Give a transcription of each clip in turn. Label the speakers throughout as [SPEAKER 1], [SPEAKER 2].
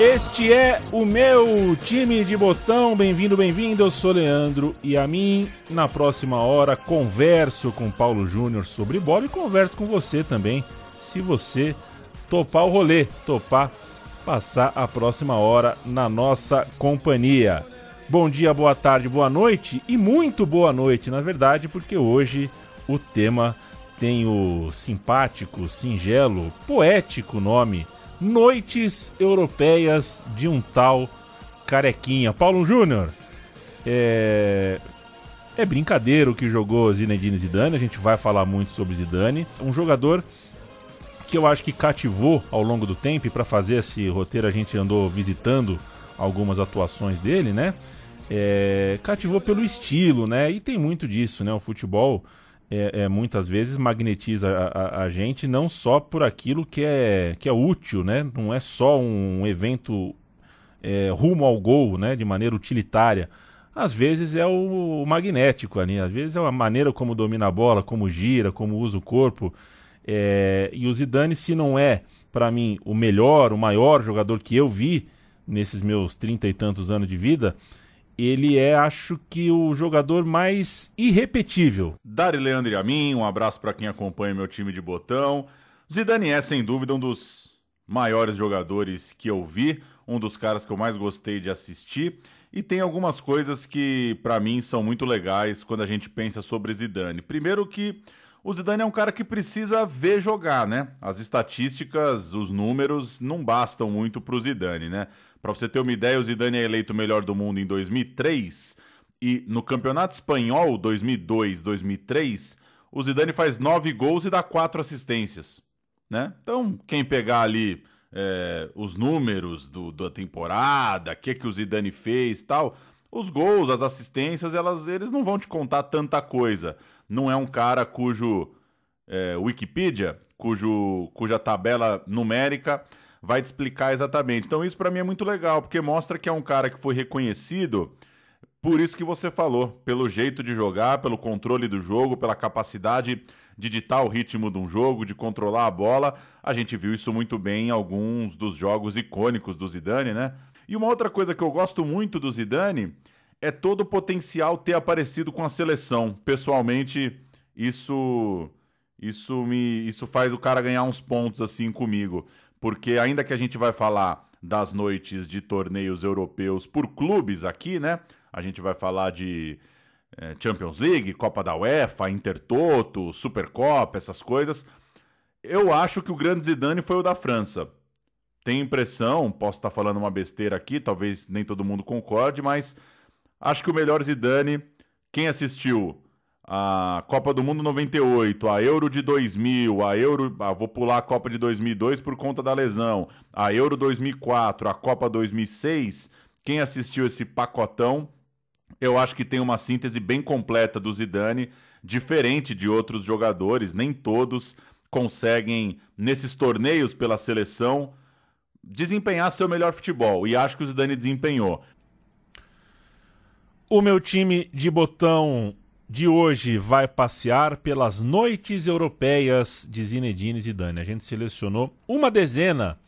[SPEAKER 1] Este é o meu time de botão. Bem-vindo, bem-vindo. Eu sou Leandro e a mim, na próxima hora, converso com Paulo Júnior sobre bola e converso com você também, se você topar o rolê, topar passar a próxima hora na nossa companhia. Bom dia, boa tarde, boa noite e muito boa noite, na verdade, porque hoje o tema tem o simpático, singelo, poético nome Noites Europeias de um tal Carequinha. Paulo Júnior, é... é brincadeira o que jogou Zinedine Zidane, a gente vai falar muito sobre Zidane. Um jogador que eu acho que cativou ao longo do tempo, e para fazer esse roteiro a gente andou visitando algumas atuações dele, né? É... cativou pelo estilo, né? E tem muito disso, né? O futebol é, é, muitas vezes magnetiza a, a, a, gente não só por aquilo que é, que é útil, né? Não é só um evento é, rumo ao gol, né? De maneira utilitária. Às vezes é o, o, magnético ali, às vezes é a maneira como domina a bola, como gira, como usa o corpo. É, e o Zidane, se não é, para mim, o melhor, o maior jogador que eu vi nesses meus trinta e tantos anos de vida, ele é, acho que, o jogador mais irrepetível.
[SPEAKER 2] Dari Leandro e a mim, um abraço para quem acompanha meu time de botão. Zidane é, sem dúvida, um dos maiores jogadores que eu vi, um dos caras que eu mais gostei de assistir. E tem algumas coisas que, para mim, são muito legais quando a gente pensa sobre Zidane. Primeiro que o Zidane é um cara que precisa ver jogar, né? As estatísticas, os números não bastam muito pro Zidane, né? Para você ter uma ideia, o Zidane é eleito o melhor do mundo em 2003 e no Campeonato Espanhol 2002-2003, o Zidane faz nove gols e dá quatro assistências, né? Então, quem pegar ali é, os números do, da temporada, o que, que o Zidane fez tal, os gols, as assistências, elas, eles não vão te contar tanta coisa. Não é um cara cujo é, Wikipedia, cujo, cuja tabela numérica vai te explicar exatamente. Então isso para mim é muito legal, porque mostra que é um cara que foi reconhecido por isso que você falou, pelo jeito de jogar, pelo controle do jogo, pela capacidade de ditar o ritmo de um jogo, de controlar a bola. A gente viu isso muito bem em alguns dos jogos icônicos do Zidane, né? E uma outra coisa que eu gosto muito do Zidane é todo o potencial ter aparecido com a seleção. Pessoalmente, isso isso me isso faz o cara ganhar uns pontos assim comigo porque ainda que a gente vai falar das noites de torneios europeus por clubes aqui, né? A gente vai falar de é, Champions League, Copa da UEFA, Intertoto, Supercopa, essas coisas. Eu acho que o grande Zidane foi o da França. Tem impressão, posso estar falando uma besteira aqui, talvez nem todo mundo concorde, mas acho que o melhor Zidane, quem assistiu a Copa do Mundo 98, a Euro de 2000, a Euro, ah, vou pular a Copa de 2002 por conta da lesão, a Euro 2004, a Copa 2006, quem assistiu esse pacotão, eu acho que tem uma síntese bem completa do Zidane, diferente de outros jogadores, nem todos conseguem nesses torneios pela seleção desempenhar seu melhor futebol, e acho que o Zidane desempenhou.
[SPEAKER 1] O meu time de botão de hoje vai passear pelas noites europeias de Zinedine Zidane. A gente selecionou uma dezena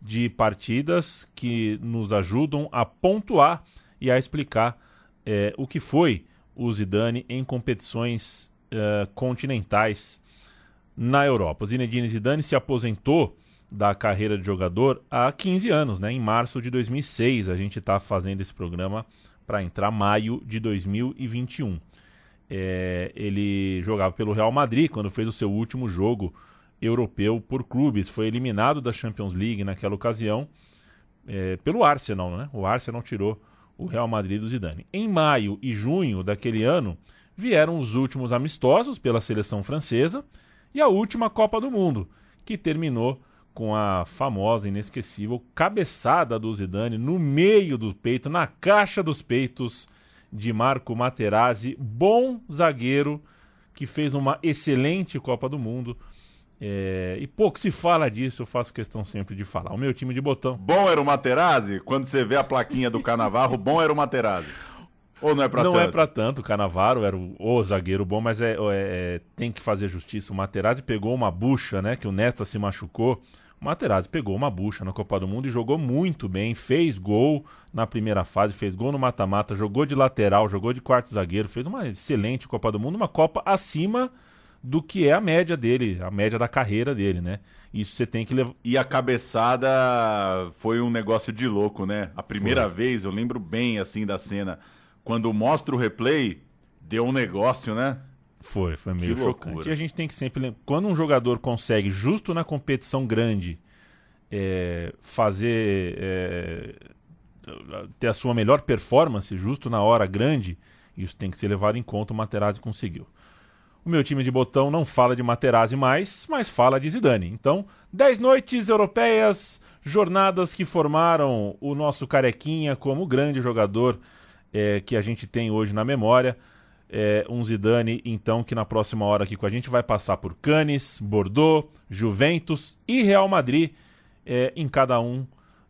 [SPEAKER 1] de partidas que nos ajudam a pontuar e a explicar é, o que foi o Zidane em competições é, continentais na Europa. O Zinedine Zidane se aposentou da carreira de jogador há 15 anos, né? em março de 2006. A gente está fazendo esse programa para entrar maio de 2021. É, ele jogava pelo Real Madrid quando fez o seu último jogo europeu por clubes. Foi eliminado da Champions League naquela ocasião é, pelo Arsenal. Né? O Arsenal tirou o Real Madrid do Zidane. Em maio e junho daquele ano vieram os últimos amistosos pela seleção francesa e a última Copa do Mundo, que terminou com a famosa, inesquecível cabeçada do Zidane no meio do peito, na caixa dos peitos de Marco Materazzi, bom zagueiro que fez uma excelente Copa do Mundo É, e pouco se fala disso, eu faço questão sempre de falar. O meu time de botão.
[SPEAKER 2] Bom era o Materazzi? Quando você vê a plaquinha do Canavarro, bom era o Materazzi. Ou não é pra
[SPEAKER 1] não
[SPEAKER 2] tanto?
[SPEAKER 1] é pra tanto, o Canavaro era o, o zagueiro bom, mas é, é- é- tem que fazer justiça. O Materazzi pegou uma bucha, né? Que o Nesta se machucou. Materazzi pegou uma bucha na Copa do Mundo e jogou muito bem. Fez gol na primeira fase, fez gol no mata-mata, jogou de lateral, jogou de quarto zagueiro, fez uma excelente Copa do Mundo, uma Copa acima do que é a média dele, a média da carreira dele, né? Isso você tem que levar.
[SPEAKER 2] E a cabeçada foi um negócio de louco, né? A primeira vez, eu lembro bem assim da cena. Quando mostra o replay, deu um negócio, né?
[SPEAKER 1] Foi, foi meio
[SPEAKER 2] Que
[SPEAKER 1] chocante.
[SPEAKER 2] loucura.
[SPEAKER 1] E a gente tem que sempre lembrar. Quando um jogador consegue, justo na competição grande, é, fazer. é, ter a sua melhor performance, justo na hora grande, isso tem que ser levado em conta. O Materazzi conseguiu. O meu time de botão não fala de Materazzi mais, mas fala de Zidane. Então, 10 noites europeias, jornadas que formaram o nosso Carequinha como grande jogador é, que a gente tem hoje na memória. É, um Zidane, então, que na próxima hora aqui com a gente vai passar por Cannes, Bordeaux, Juventus e Real Madrid, é, em cada um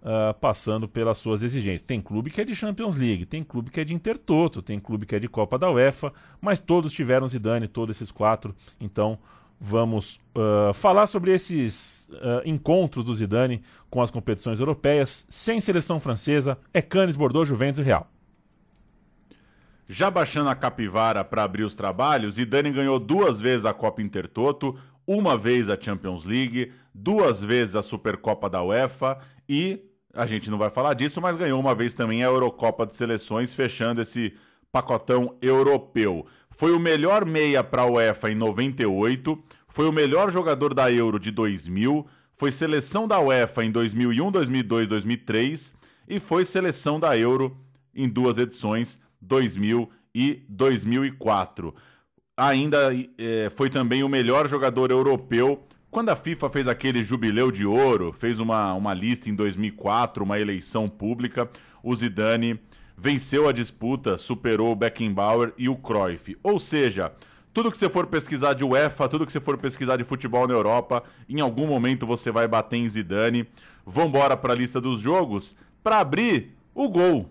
[SPEAKER 1] ah, passando pelas suas exigências. Tem clube que é de Champions League, tem clube que é de Intertoto, tem clube que é de Copa da UEFA, mas todos tiveram Zidane, todos esses quatro. Então vamos ah, falar sobre esses ah, encontros do Zidane com as competições europeias, sem seleção francesa, é Cannes, Bordeaux, Juventus e Real.
[SPEAKER 2] Já baixando a capivara para abrir os trabalhos, Zidane ganhou duas vezes a Copa Intertoto, uma vez a Champions League, duas vezes a Supercopa da UEFA e a gente não vai falar disso, mas ganhou uma vez também a Eurocopa de Seleções, fechando esse pacotão europeu. Foi o melhor meia para a UEFA em 98, foi o melhor jogador da Euro de 2000, foi seleção da UEFA em 2001, 2002, 2003 e foi seleção da Euro em duas edições, 2000 e 2004. Ainda eh, foi também o melhor jogador europeu quando a FIFA fez aquele jubileu de ouro, fez uma, uma lista em 2004, uma eleição pública, o Zidane venceu a disputa, superou o Beckenbauer e o Cruyff. Ou seja, tudo que você for pesquisar de UEFA, tudo que você for pesquisar de futebol na Europa, em algum momento você vai bater em Zidane. Vambora para a lista dos jogos para abrir o gol.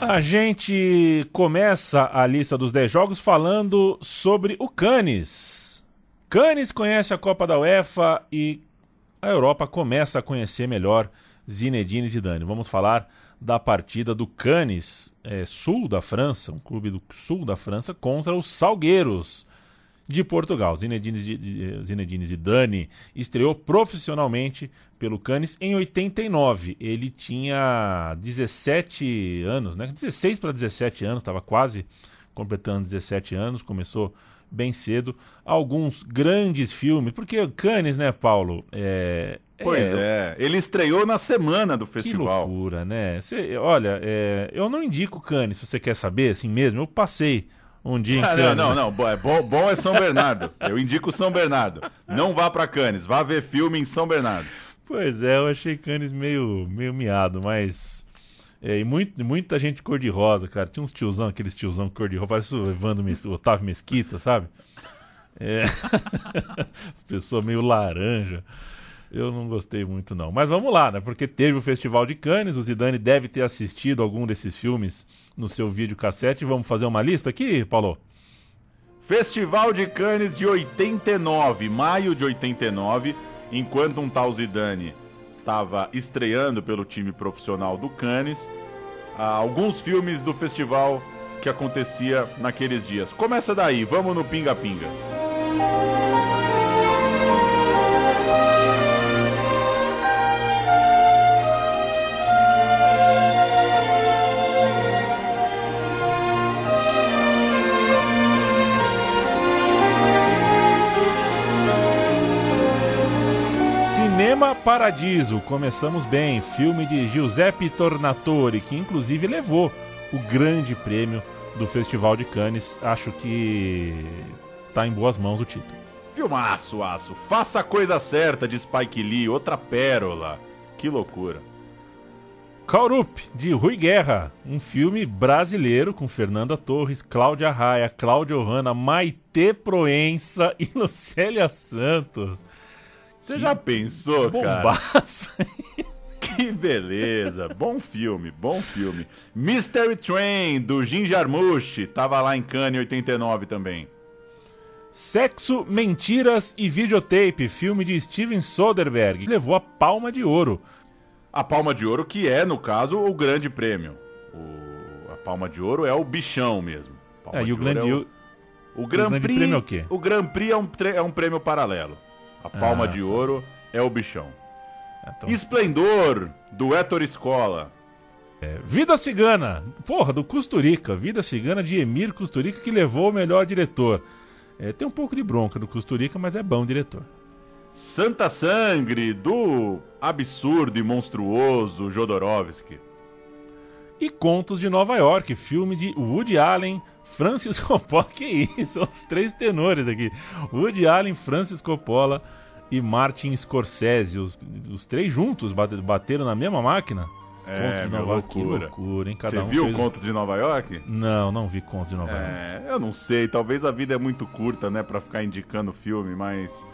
[SPEAKER 2] A
[SPEAKER 1] gente começa a lista dos 10 jogos falando sobre o Canis. Cannes conhece a Copa da UEFA e a Europa começa a conhecer melhor Zinedine Zidane. Vamos falar da partida do Cannes, é, sul da França, um clube do sul da França, contra os Salgueiros de Portugal. Zinedine, Zi- Zinedine Zidane estreou profissionalmente pelo Cannes em 89. Ele tinha 17 anos, né? 16 para 17 anos, estava quase completando 17 anos, começou bem cedo. Alguns grandes filmes, porque Cannes, né, Paulo? É,
[SPEAKER 2] Pois é, ele estreou na semana do
[SPEAKER 1] Que
[SPEAKER 2] festival.
[SPEAKER 1] loucura, né? Cê- olha, é, eu não indico Cannes, se você quer saber, assim mesmo. Eu passei um dia em
[SPEAKER 2] Ah,
[SPEAKER 1] Cannes.
[SPEAKER 2] não, não, não. É Bom, bom é São Bernardo. Eu indico São Bernardo. Não vá pra Cannes, vá ver filme em São Bernardo.
[SPEAKER 1] Pois é, eu achei Cannes meio, meio miado, mas. É, e muito, muita gente cor-de-rosa, cara. Tinha uns tiozão, aqueles tiozão cor-de-rosa, parece o Evandro Mes... o Otávio Mesquita, sabe? É. As pessoas meio laranja. Eu não gostei muito, não. Mas vamos lá, né? Porque teve o Festival de Cannes, o Zidane deve ter assistido algum desses filmes no seu vídeo cassete. Vamos fazer uma lista aqui, Paulo?
[SPEAKER 2] Festival de Cannes de 89, maio de 89, enquanto um tal Zidane estava estreando pelo time profissional do Cannes. alguns filmes do festival que acontecia naqueles dias. Começa daí, vamos no pinga-pinga.
[SPEAKER 1] Cinema Paradiso, começamos bem. Filme de Giuseppe Tornatore, que inclusive levou o grande prêmio do Festival de Cannes. Acho que tá em boas mãos o título.
[SPEAKER 2] Filmaço, aço. Faça a coisa certa de Spike Lee, outra pérola. Que loucura.
[SPEAKER 1] Kaurup, de Rui Guerra, um filme brasileiro com Fernanda Torres, Cláudia Raia, Cláudia Hanna, Maite Proença e Lucélia Santos.
[SPEAKER 2] Você já pensou, cara?
[SPEAKER 1] Bombaça.
[SPEAKER 2] Que beleza. bom filme, bom filme. Mystery Train, do Jim Jarmusch. Tava lá em Cannes em 89 também.
[SPEAKER 1] Sexo, Mentiras e Videotape, filme de Steven Soderbergh, levou a Palma de Ouro.
[SPEAKER 2] A Palma de Ouro, que é, no caso, o grande prêmio. O- A Palma de Ouro é o bichão mesmo. Palma
[SPEAKER 1] É, e o grande,
[SPEAKER 2] é o, o Grand
[SPEAKER 1] grande
[SPEAKER 2] Prix
[SPEAKER 1] prêmio é o quê?
[SPEAKER 2] O Grand Prix é um, tre- é um prêmio paralelo. A Palma
[SPEAKER 1] Ah,
[SPEAKER 2] de
[SPEAKER 1] tá.
[SPEAKER 2] Ouro é o bichão.
[SPEAKER 1] então,
[SPEAKER 2] Esplendor, do Héctor Escola.
[SPEAKER 1] é, Vida Cigana, porra, do Custurica. Vida Cigana de Emir Custurica, que levou o melhor diretor. É, tem um pouco de bronca do Custurica, mas é bom diretor.
[SPEAKER 2] Santa Sangre, do absurdo e monstruoso Jodorowsky.
[SPEAKER 1] E Contos de Nova York, filme de Woody Allen, Francis Coppola. Que isso, os três tenores aqui. Woody Allen, Francis Coppola e Martin Scorsese. Os, os três juntos bate- bateram na mesma máquina.
[SPEAKER 2] É, meu,
[SPEAKER 1] York, que
[SPEAKER 2] loucura.
[SPEAKER 1] loucura, hein? Cada
[SPEAKER 2] Você
[SPEAKER 1] um
[SPEAKER 2] viu
[SPEAKER 1] fez-
[SPEAKER 2] Contos de Nova York?
[SPEAKER 1] Não, não vi Contos de Nova York.
[SPEAKER 2] É, eu não sei, talvez a vida é muito curta, né, pra ficar indicando filme, mas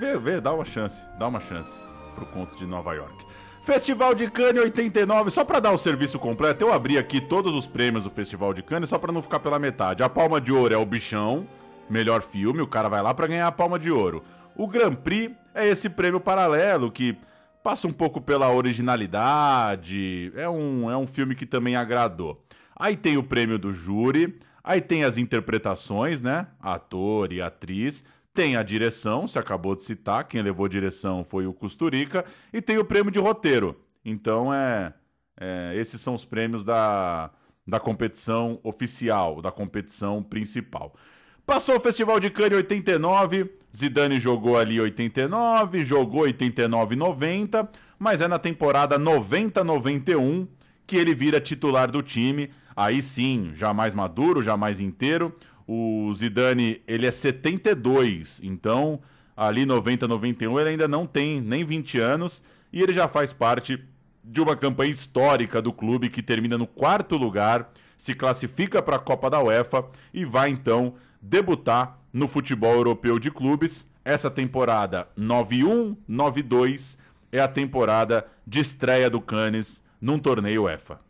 [SPEAKER 2] vê, vê, dá uma chance, dá uma chance pro Contos de Nova York. Festival de Cannes 89, só pra dar o serviço completo, eu abri aqui todos os prêmios do Festival de Cannes só pra não ficar pela metade. A Palma de Ouro é o Bichão, melhor filme, o cara vai lá pra ganhar a Palma de Ouro. O Grand Prix é esse prêmio paralelo que passa um pouco pela originalidade, é um, é um filme que também agradou. Aí tem o prêmio do júri, aí tem as interpretações, né? Ator e atriz, tem a direção, você acabou de citar, quem levou direção foi o Custurica, e tem o prêmio de roteiro. Então é, é, esses são os prêmios da, da competição oficial, da competição principal. Passou o Festival de Cannes em 89, Zidane jogou ali 89, jogou 89 90, mas é na temporada 90-91 que ele vira titular do time. Aí sim, já mais maduro, já mais inteiro. O Zidane, ele é 72, então ali 90-91 ele ainda não tem nem 20 anos e ele já faz parte de uma campanha histórica do clube que termina no quarto lugar, se classifica para a Copa da UEFA e vai então debutar no futebol europeu de clubes. Essa temporada 91-92 é a temporada de estreia do Cannes num torneio UEFA.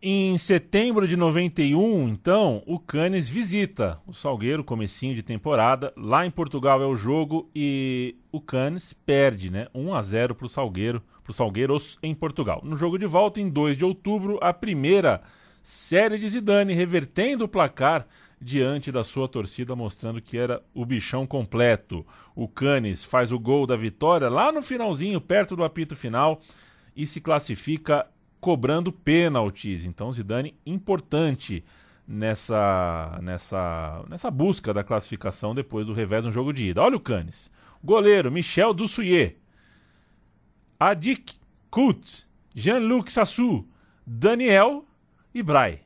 [SPEAKER 1] Em setembro de 91, então, o Cannes visita o Salgueiro, comecinho de temporada. Lá em Portugal é o jogo e o Cannes perde, né? 1 a 0 para o Salgueiro, pro Salgueiros em Portugal. No jogo de volta, em 2 de outubro, a primeira série de Zidane, revertendo o placar diante da sua torcida, mostrando que era o bichão completo. O Cannes faz o gol da vitória lá no finalzinho, perto do apito final, e se classifica cobrando pênaltis. Então, Zidane importante nessa nessa nessa busca da classificação depois do revés no jogo de ida. Olha o Cannes. Goleiro Michel Dussuyer. Adik Kut, Jean-Luc Sassou, Daniel e Bray.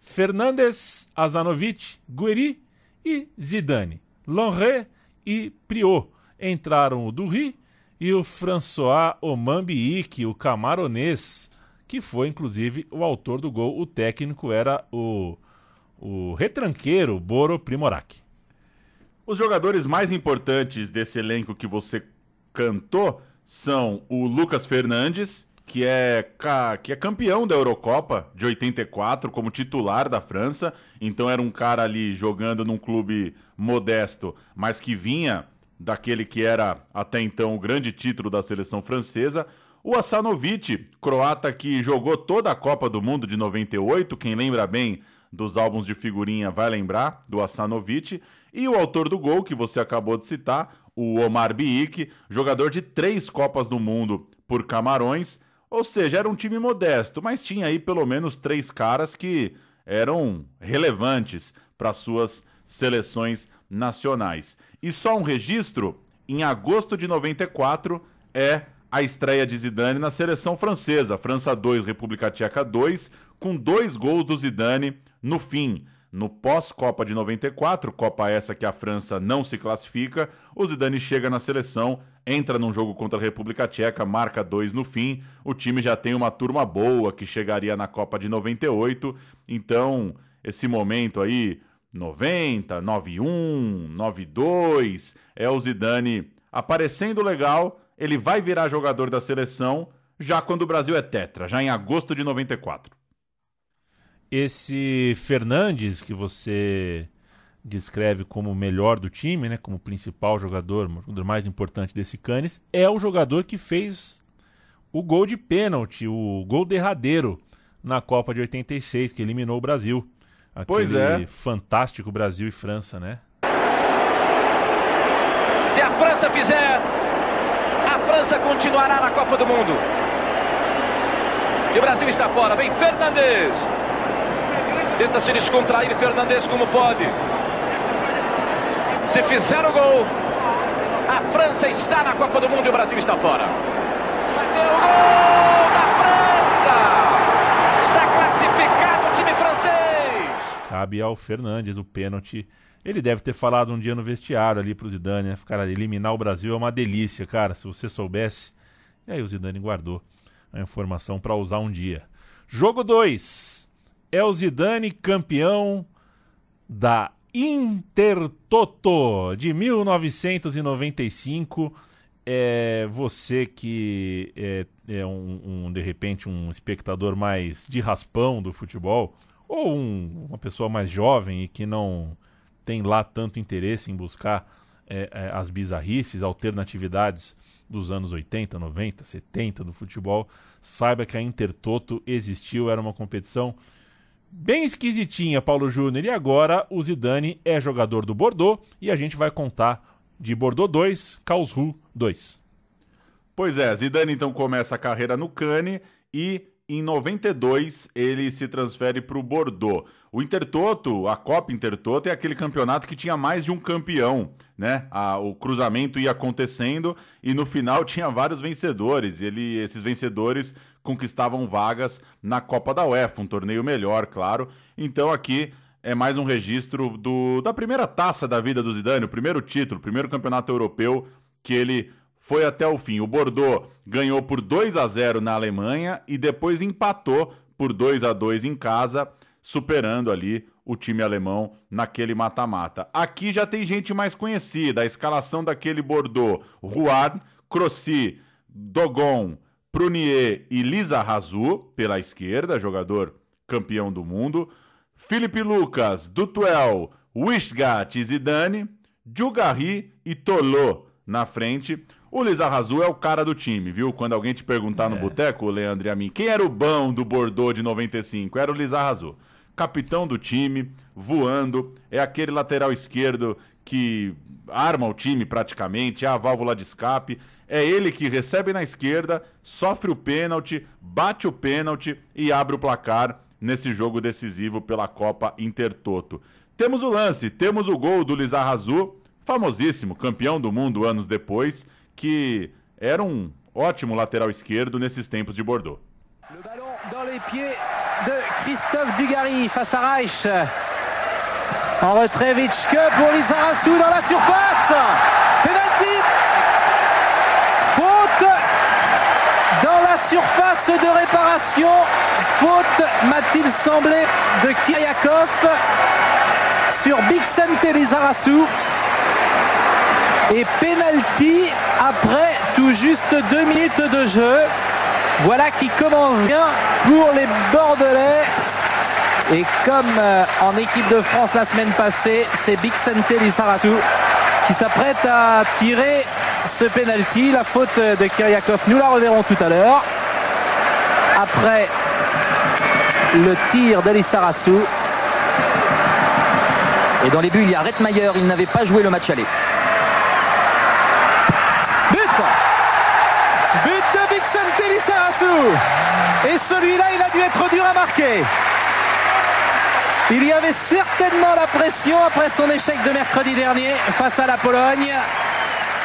[SPEAKER 1] Fernandes, Azanovic, Gueri e Zidane. Lonré e Priot. Entraram o Durri e o François Omambiik, o camaronês, que foi inclusive o autor do gol. O técnico era o, o retranqueiro Boro Primorac.
[SPEAKER 2] Os jogadores mais importantes desse elenco que você cantou são o Lucas Fernandes, que é, que é campeão da Eurocopa de 84 como titular da França. Então era um cara ali jogando num clube modesto, mas que vinha daquele que era até então o grande título da seleção francesa. O Asanovic, croata que jogou toda a Copa do Mundo de 98, quem lembra bem dos álbuns de figurinha vai lembrar, do Asanovic. E o autor do gol, que você acabou de citar, o Omar Biik, jogador de três Copas do Mundo por Camarões. Ou seja, era um time modesto, mas tinha aí pelo menos três caras que eram relevantes para suas seleções nacionais. E só um registro: em agosto de 94 é a estreia de Zidane na seleção francesa, França 2, República Tcheca 2, com dois gols do Zidane no fim. No pós-Copa de 94, Copa essa que a França não se classifica, o Zidane chega na seleção, entra num jogo contra a República Tcheca, marca dois no fim. O time já tem uma turma boa que chegaria na Copa de 98. Então, esse momento aí, 90, 91, 92, é o Zidane aparecendo legal. Ele vai virar jogador da seleção já quando o Brasil é tetra, já em agosto de 94.
[SPEAKER 1] Esse Fernandes que você descreve como o melhor do time, né, como o principal jogador, o jogador mais importante desse Canes, é o jogador que fez o gol de pênalti, o gol derradeiro na Copa de 86, que eliminou o Brasil. Aquele
[SPEAKER 2] Pois é.
[SPEAKER 1] fantástico Brasil e França, né?
[SPEAKER 3] Se a França fizer, França continuará na Copa do Mundo. E o Brasil está fora. Vem Fernandes. Tenta se descontrair Fernandes como pode. Se fizer o gol, a França está na Copa do Mundo e o Brasil está fora. Bateu o gol da França! Está classificado o time francês!
[SPEAKER 1] Cabe ao Fernandes o pênalti. Ele deve ter falado um dia no vestiário ali pro Zidane, né? Cara, eliminar o Brasil é uma delícia, cara, se você soubesse. E aí o Zidane guardou a informação para usar um dia. Jogo 2. É o Zidane campeão da Intertoto de 1995. É você que é, é um, um, de repente, um espectador mais de raspão do futebol, ou um- uma pessoa mais jovem e que não tem lá tanto interesse em buscar é, é, as bizarrices, alternatividades dos anos 80, 90, 70 do futebol, saiba que a Intertoto existiu, era uma competição bem esquisitinha, Paulo Júnior. E agora o Zidane é jogador do Bordeaux e a gente vai contar de Bordeaux 2, Karlsruhe 2.
[SPEAKER 2] Pois é, Zidane então começa a carreira no Cane e em 92 ele se transfere para o Bordeaux. O Intertoto, a Copa Intertoto é aquele campeonato que tinha mais de um campeão, né? A- o cruzamento ia acontecendo e no final tinha vários vencedores. Ele, esses vencedores conquistavam vagas na Copa da UEFA, um torneio melhor, claro. Então aqui é mais um registro do, da primeira taça da vida do Zidane, o primeiro título, o primeiro campeonato europeu que ele foi até o fim. O Bordeaux ganhou por 2 a 0 na Alemanha e depois empatou por 2 a 2 em casa, superando ali o time alemão naquele mata-mata. Aqui já tem gente mais conhecida, a escalação daquele Bordeaux, Rouard, Crossi, Dogon, Prunier e Lisa Razou pela esquerda, jogador campeão do mundo. Felipe Lucas, Dutuel, Wishgat e Zidane, Djugarri e Tolô na frente. O Lizarrazu é o cara do time, viu? Quando alguém te perguntar no boteco, Leandro e a mim, quem era o bom do Bordeaux de 95? Era o Lizarrazu. Capitão do time, voando, é aquele lateral esquerdo que arma o time praticamente, é a válvula de escape. É ele que recebe na esquerda, sofre o pênalti, bate o pênalti e abre o placar nesse jogo decisivo pela Copa Intertoto. Temos o lance, temos o gol do Lizarrazu, famosíssimo, campeão do mundo anos depois, que era um ótimo lateral esquerdo nesses tempos de Bordeaux.
[SPEAKER 4] Le ballon dans les pieds de Christophe Dugarry face à Reich. En retrait Vitschke pour Lizarassou dans la surface. Penalty. Faute dans la surface de réparation. Faute, m'a-t-il semblé, de Kyriakov sur Bixente Lizarassou. Et penalty après tout juste deux minutes de jeu. Voilà qui commence bien pour les Bordelais. Et comme euh, en équipe de France la semaine passée, c'est Bixente Lissarassou qui s'apprête à tirer ce penalty. La faute de Kyriakov, nous la reverrons tout à l'heure. Après le tir de Lissarassou. Et dans les buts, il y a Rettmayer, il n'avait pas joué le match aller. Lizarazu Et celui-là, il a dû être dur à marquer. Il y avait certainement la pression après son échec de mercredi dernier face à la Pologne.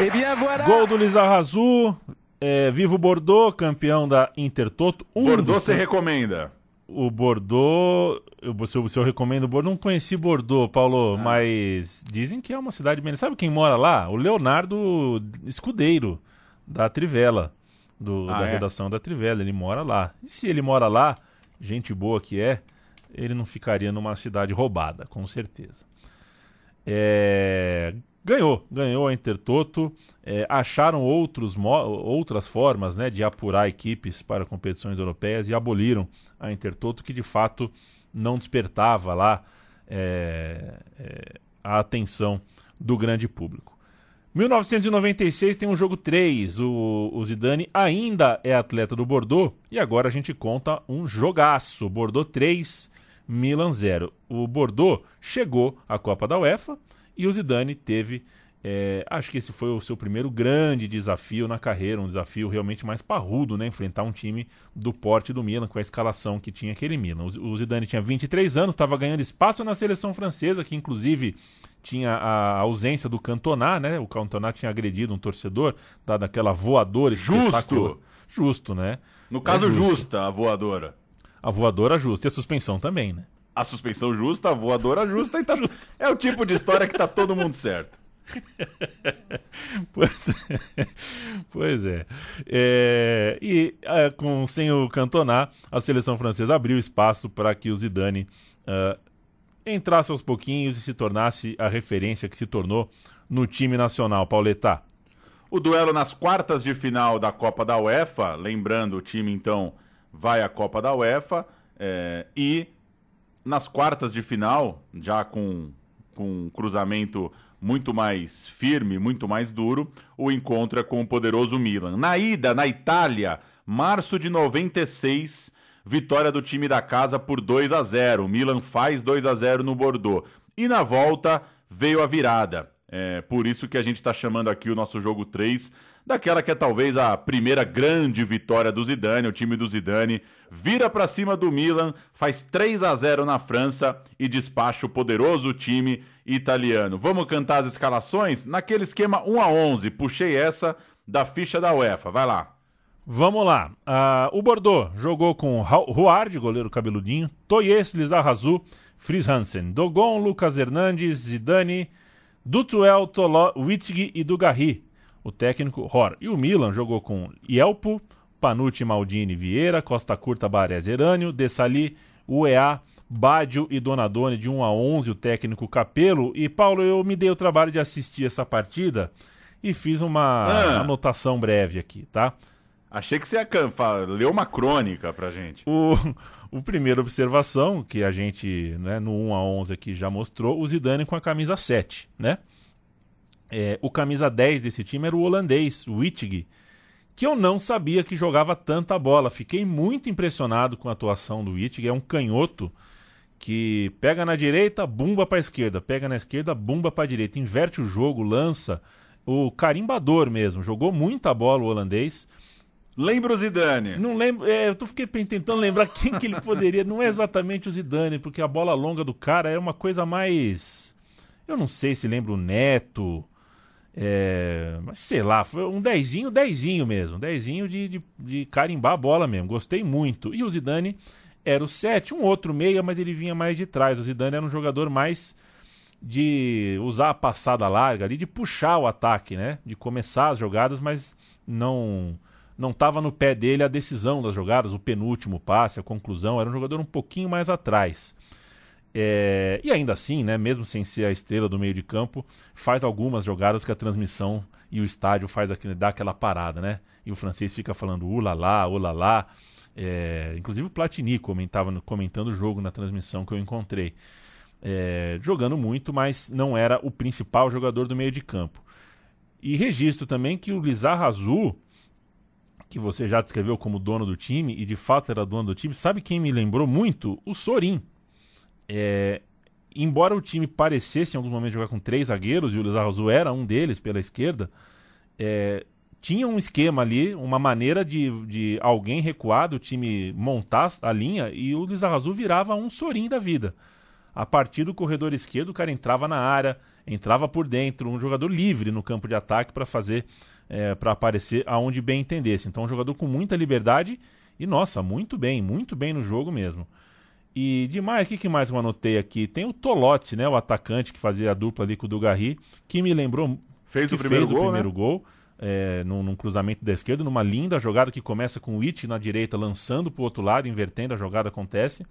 [SPEAKER 4] Et bien voilà.
[SPEAKER 1] Gol do Lizarrazu, é, Vivo Bordeaux, campeão da Intertoto. Um
[SPEAKER 2] Bordeaux você recomenda?
[SPEAKER 1] O Bordeaux, eu, se, eu, se eu recomendo Bordeaux, não conheci Bordeaux, Paulo, mas dizem que é uma cidade bem. Sabe quem mora lá? O Leonardo Escudeiro, da Trivela, do-
[SPEAKER 2] Ah,
[SPEAKER 1] da
[SPEAKER 2] é?
[SPEAKER 1] redação da Trivela. Ele mora lá. E se ele mora lá, gente boa que é, ele não ficaria numa cidade roubada, com certeza. É, ganhou, ganhou a Intertoto. É, acharam outros outras formas né, de apurar equipes para competições europeias e aboliram a Intertoto, que de fato não despertava lá é, é, a atenção do grande público. 1996 tem um jogo 3. O, o Zidane ainda é atleta do Bordeaux e agora a gente conta um jogaço. Bordeaux 3, Milan 0. O Bordeaux chegou à Copa da UEFA e o Zidane teve. é, acho que esse foi o seu primeiro grande desafio na carreira, um desafio realmente mais parrudo, né? Enfrentar um time do porte do Milan, com a escalação que tinha aquele Milan. O, o Zidane tinha 23 anos, estava ganhando espaço na seleção francesa, que inclusive tinha a ausência do Cantona, né? O Cantona tinha agredido um torcedor, dado aquela voadora
[SPEAKER 2] Justo!
[SPEAKER 1] Justo, né?
[SPEAKER 2] No caso,
[SPEAKER 1] É justo.
[SPEAKER 2] justa a voadora.
[SPEAKER 1] A voadora justa e a suspensão também, né?
[SPEAKER 2] A suspensão justa, a voadora justa, e tá... é o tipo de história que tá todo mundo certo.
[SPEAKER 1] Pois é. Pois é. É, e é, com, sem o Cantona, a seleção francesa abriu espaço para que o Zidane ah, entrasse aos pouquinhos e se tornasse a referência que se tornou no time nacional. Pauleta.
[SPEAKER 2] O duelo nas quartas de final da Copa da UEFA, lembrando, o time então vai à Copa da UEFA, é, e nas quartas de final, já com, com um cruzamento muito mais firme, muito mais duro, o encontro é com o poderoso Milan. Na ida, na Itália, março de 96, vitória do time da casa por 2 a 0. O Milan faz 2 a 0 no Bordeaux. E na volta veio a virada. É por isso que a gente está chamando aqui o nosso jogo 3 daquela que é talvez a primeira grande vitória do Zidane, o time do Zidane vira para cima do Milan, faz 3 a 0 na França e despacha o poderoso time italiano. Vamos cantar as escalações naquele esquema 1 a 11. Puxei essa da ficha da UEFA. Vai lá.
[SPEAKER 1] Vamos lá. Ah, o Bordeaux jogou com Ruard, goleiro cabeludinho, Toyes, Lizarrazu, Fritz Hansen, Dogon, Lucas Hernandes, Zidane, Dutuel, Toló, Wittig e Dugarry. O técnico Hor. E o Milan jogou com Yelpo, Panucci, Maldini, Vieira, Costa Curta, Barés, Herânio, Dessali, UEA, Badio e Donadoni de 1 a 11, o técnico Capelo. E Paulo, eu me dei o trabalho de assistir essa partida e fiz uma
[SPEAKER 2] Ah.
[SPEAKER 1] anotação breve aqui, tá?
[SPEAKER 2] Achei que você ia can- fa- ler uma crônica pra gente.
[SPEAKER 1] O, o primeira observação, que a gente, né, no 1 a 11 aqui já mostrou, o Zidane com a camisa 7, né? É, o camisa 10 desse time era o holandês, o Wittig, que eu não sabia que jogava tanta bola. Fiquei muito impressionado com a atuação do Wittig, é um canhoto que pega na direita, bumba para esquerda, pega na esquerda, bumba para direita, inverte o jogo, lança, o carimbador mesmo, jogou muita bola o holandês.
[SPEAKER 2] Lembra o Zidane?
[SPEAKER 1] Não lembro, é, eu fiquei tentando lembrar quem que ele poderia. Não é exatamente o Zidane, porque a bola longa do cara é uma coisa mais. Eu não sei se lembra o Neto. É, mas sei lá, foi um dezinho, dezinho mesmo. Dezinho de, de, de carimbar a bola mesmo. Gostei muito. E o Zidane era o 7, um outro meia, mas ele vinha mais de trás. O Zidane era um jogador mais de usar a passada larga ali, de puxar o ataque, né? De começar as jogadas, mas não não estava no pé dele a decisão das jogadas, o penúltimo passe, a conclusão. Era um jogador um pouquinho mais atrás. É, e ainda assim, né, mesmo sem ser a estrela do meio de campo, faz algumas jogadas que a transmissão e o estádio faz aquele, dá aquela parada, né? E o francês fica falando ulalá, ulalá. É, inclusive o Platini comentava, comentando o jogo na transmissão que eu encontrei. É, jogando muito, mas não era o principal jogador do meio de campo. E registro também que o Lizar Azul, que você já descreveu como dono do time, e de fato era dono do time, sabe quem me lembrou muito? O Sorin. É, embora o time parecesse em alguns momentos jogar com três zagueiros, e o Lizarrazu era um deles pela esquerda, é, tinha um esquema ali, uma maneira de, de alguém recuado, o time montar a linha e o Lizarrazu virava um sorim da vida. A partir do corredor esquerdo, o cara entrava na área, entrava por dentro, um jogador livre no campo de ataque para fazer, é, para aparecer aonde bem entendesse. Então, um jogador com muita liberdade e, nossa, muito bem, muito bem no jogo mesmo. E demais, o que, que mais eu anotei aqui? Tem o Tolote, né, o atacante que fazia a dupla ali com o Dugarry, que me lembrou.
[SPEAKER 2] Fez o primeiro
[SPEAKER 1] fez
[SPEAKER 2] gol,
[SPEAKER 1] o primeiro
[SPEAKER 2] né?
[SPEAKER 1] gol é, num, num cruzamento da esquerda, numa linda jogada que começa com o It na direita, lançando para o outro lado, invertendo, a jogada acontece.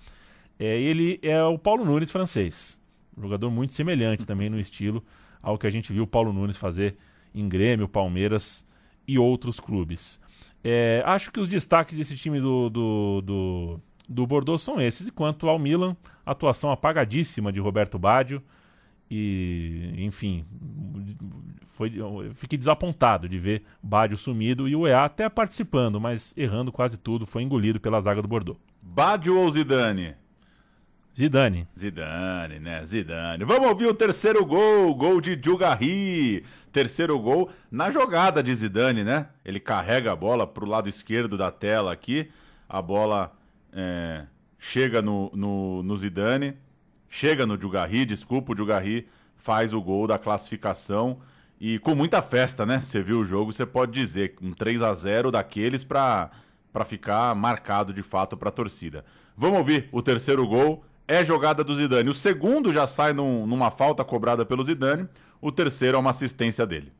[SPEAKER 1] É, ele é o Paulo Nunes francês. Um jogador muito semelhante também no estilo ao que a gente viu o Paulo Nunes fazer em Grêmio, Palmeiras e outros clubes. É, acho que os destaques desse time do, do, do, do Bordeaux são esses. E quanto ao Milan, atuação apagadíssima de Roberto Baggio. E, enfim, foi, fiquei desapontado de ver Baggio sumido e o EA até participando, mas errando quase tudo, foi engolido pela zaga do Bordeaux.
[SPEAKER 2] Badio ou Zidane?
[SPEAKER 1] Zidane.
[SPEAKER 2] Zidane, né? Zidane. Vamos ouvir o terceiro gol, gol de Djugarri. Terceiro gol na jogada de Zidane, né? Ele carrega a bola pro lado esquerdo da tela aqui. A bola é, chega no, no, no Zidane, chega no Djugarri, desculpa, o Djugarri faz o gol da classificação. E com muita festa, né? Você viu o jogo, você pode dizer, um 3 a 0 daqueles para para ficar marcado de fato para a torcida. Vamos ouvir o terceiro gol. É jogada do Zidane. O segundo já sai num- numa falta cobrada pelo Zidane. O terceiro é uma assistência dele.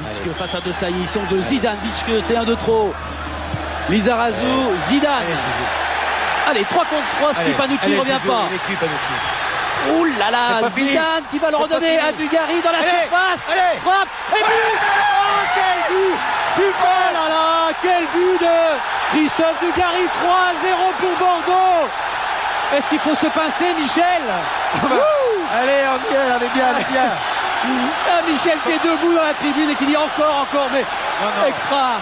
[SPEAKER 5] Bitschke face à De Sailly, ils sont deux. Zidane, Bitschke, c'est un de trop. Lizarazu, Zidane. Allez, 3 contre 3 si Panucci ne revient pas. Oh là là. Zidane qui va le redonner à Dugarry dans la
[SPEAKER 4] Allez,
[SPEAKER 5] surface.
[SPEAKER 4] allez.
[SPEAKER 5] Frappe et but Oh quel but Super Oh là là, quel but de Christophe Dugarry 3-0 pour Bordeaux Est-ce qu'il faut se pincer, Michel
[SPEAKER 4] Allez, on y est, on est bien, on est bien.
[SPEAKER 5] Ah, Michel qui est debout dans la tribune et qui dit encore, encore, mais extra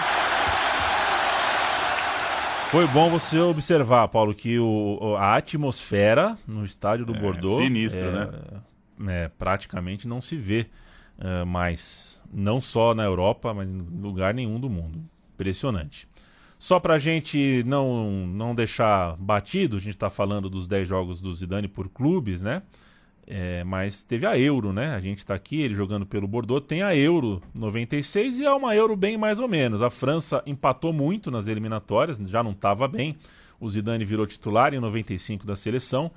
[SPEAKER 1] Foi bom você observar, Paulo, que o, a atmosfera no estádio do Bordeaux.
[SPEAKER 2] sinistro,
[SPEAKER 1] é,
[SPEAKER 2] né?
[SPEAKER 1] é, praticamente não se vê é, mais. Não só na Europa, mas em lugar nenhum do mundo. Impressionante. Só pra gente não, não deixar batido, a gente tá falando dos 10 jogos do Zidane por clubes, né? É, mas teve a Euro, né? A gente tá aqui, ele jogando pelo Bordeaux, tem a Euro 96 e é uma Euro bem mais ou menos. A França empatou muito nas eliminatórias, já não estava bem. O Zidane virou titular em 95 da seleção.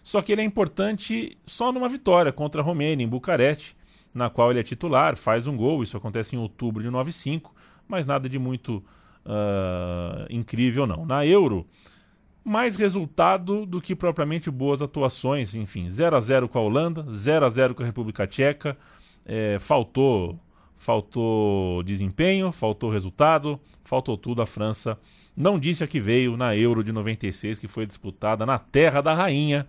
[SPEAKER 1] Só que ele é importante só numa vitória contra a Romênia, em Bucareste, na qual ele é titular, faz um gol. Isso acontece em outubro de 95, mas nada de muito ah, incrível, não. Na Euro, mais resultado do que propriamente boas atuações. Enfim, 0 a 0 com a Holanda, 0 a 0 com a República Tcheca. É, faltou, faltou desempenho, faltou resultado, faltou tudo. A França não disse a que veio na Euro de 96, que foi disputada na terra da rainha,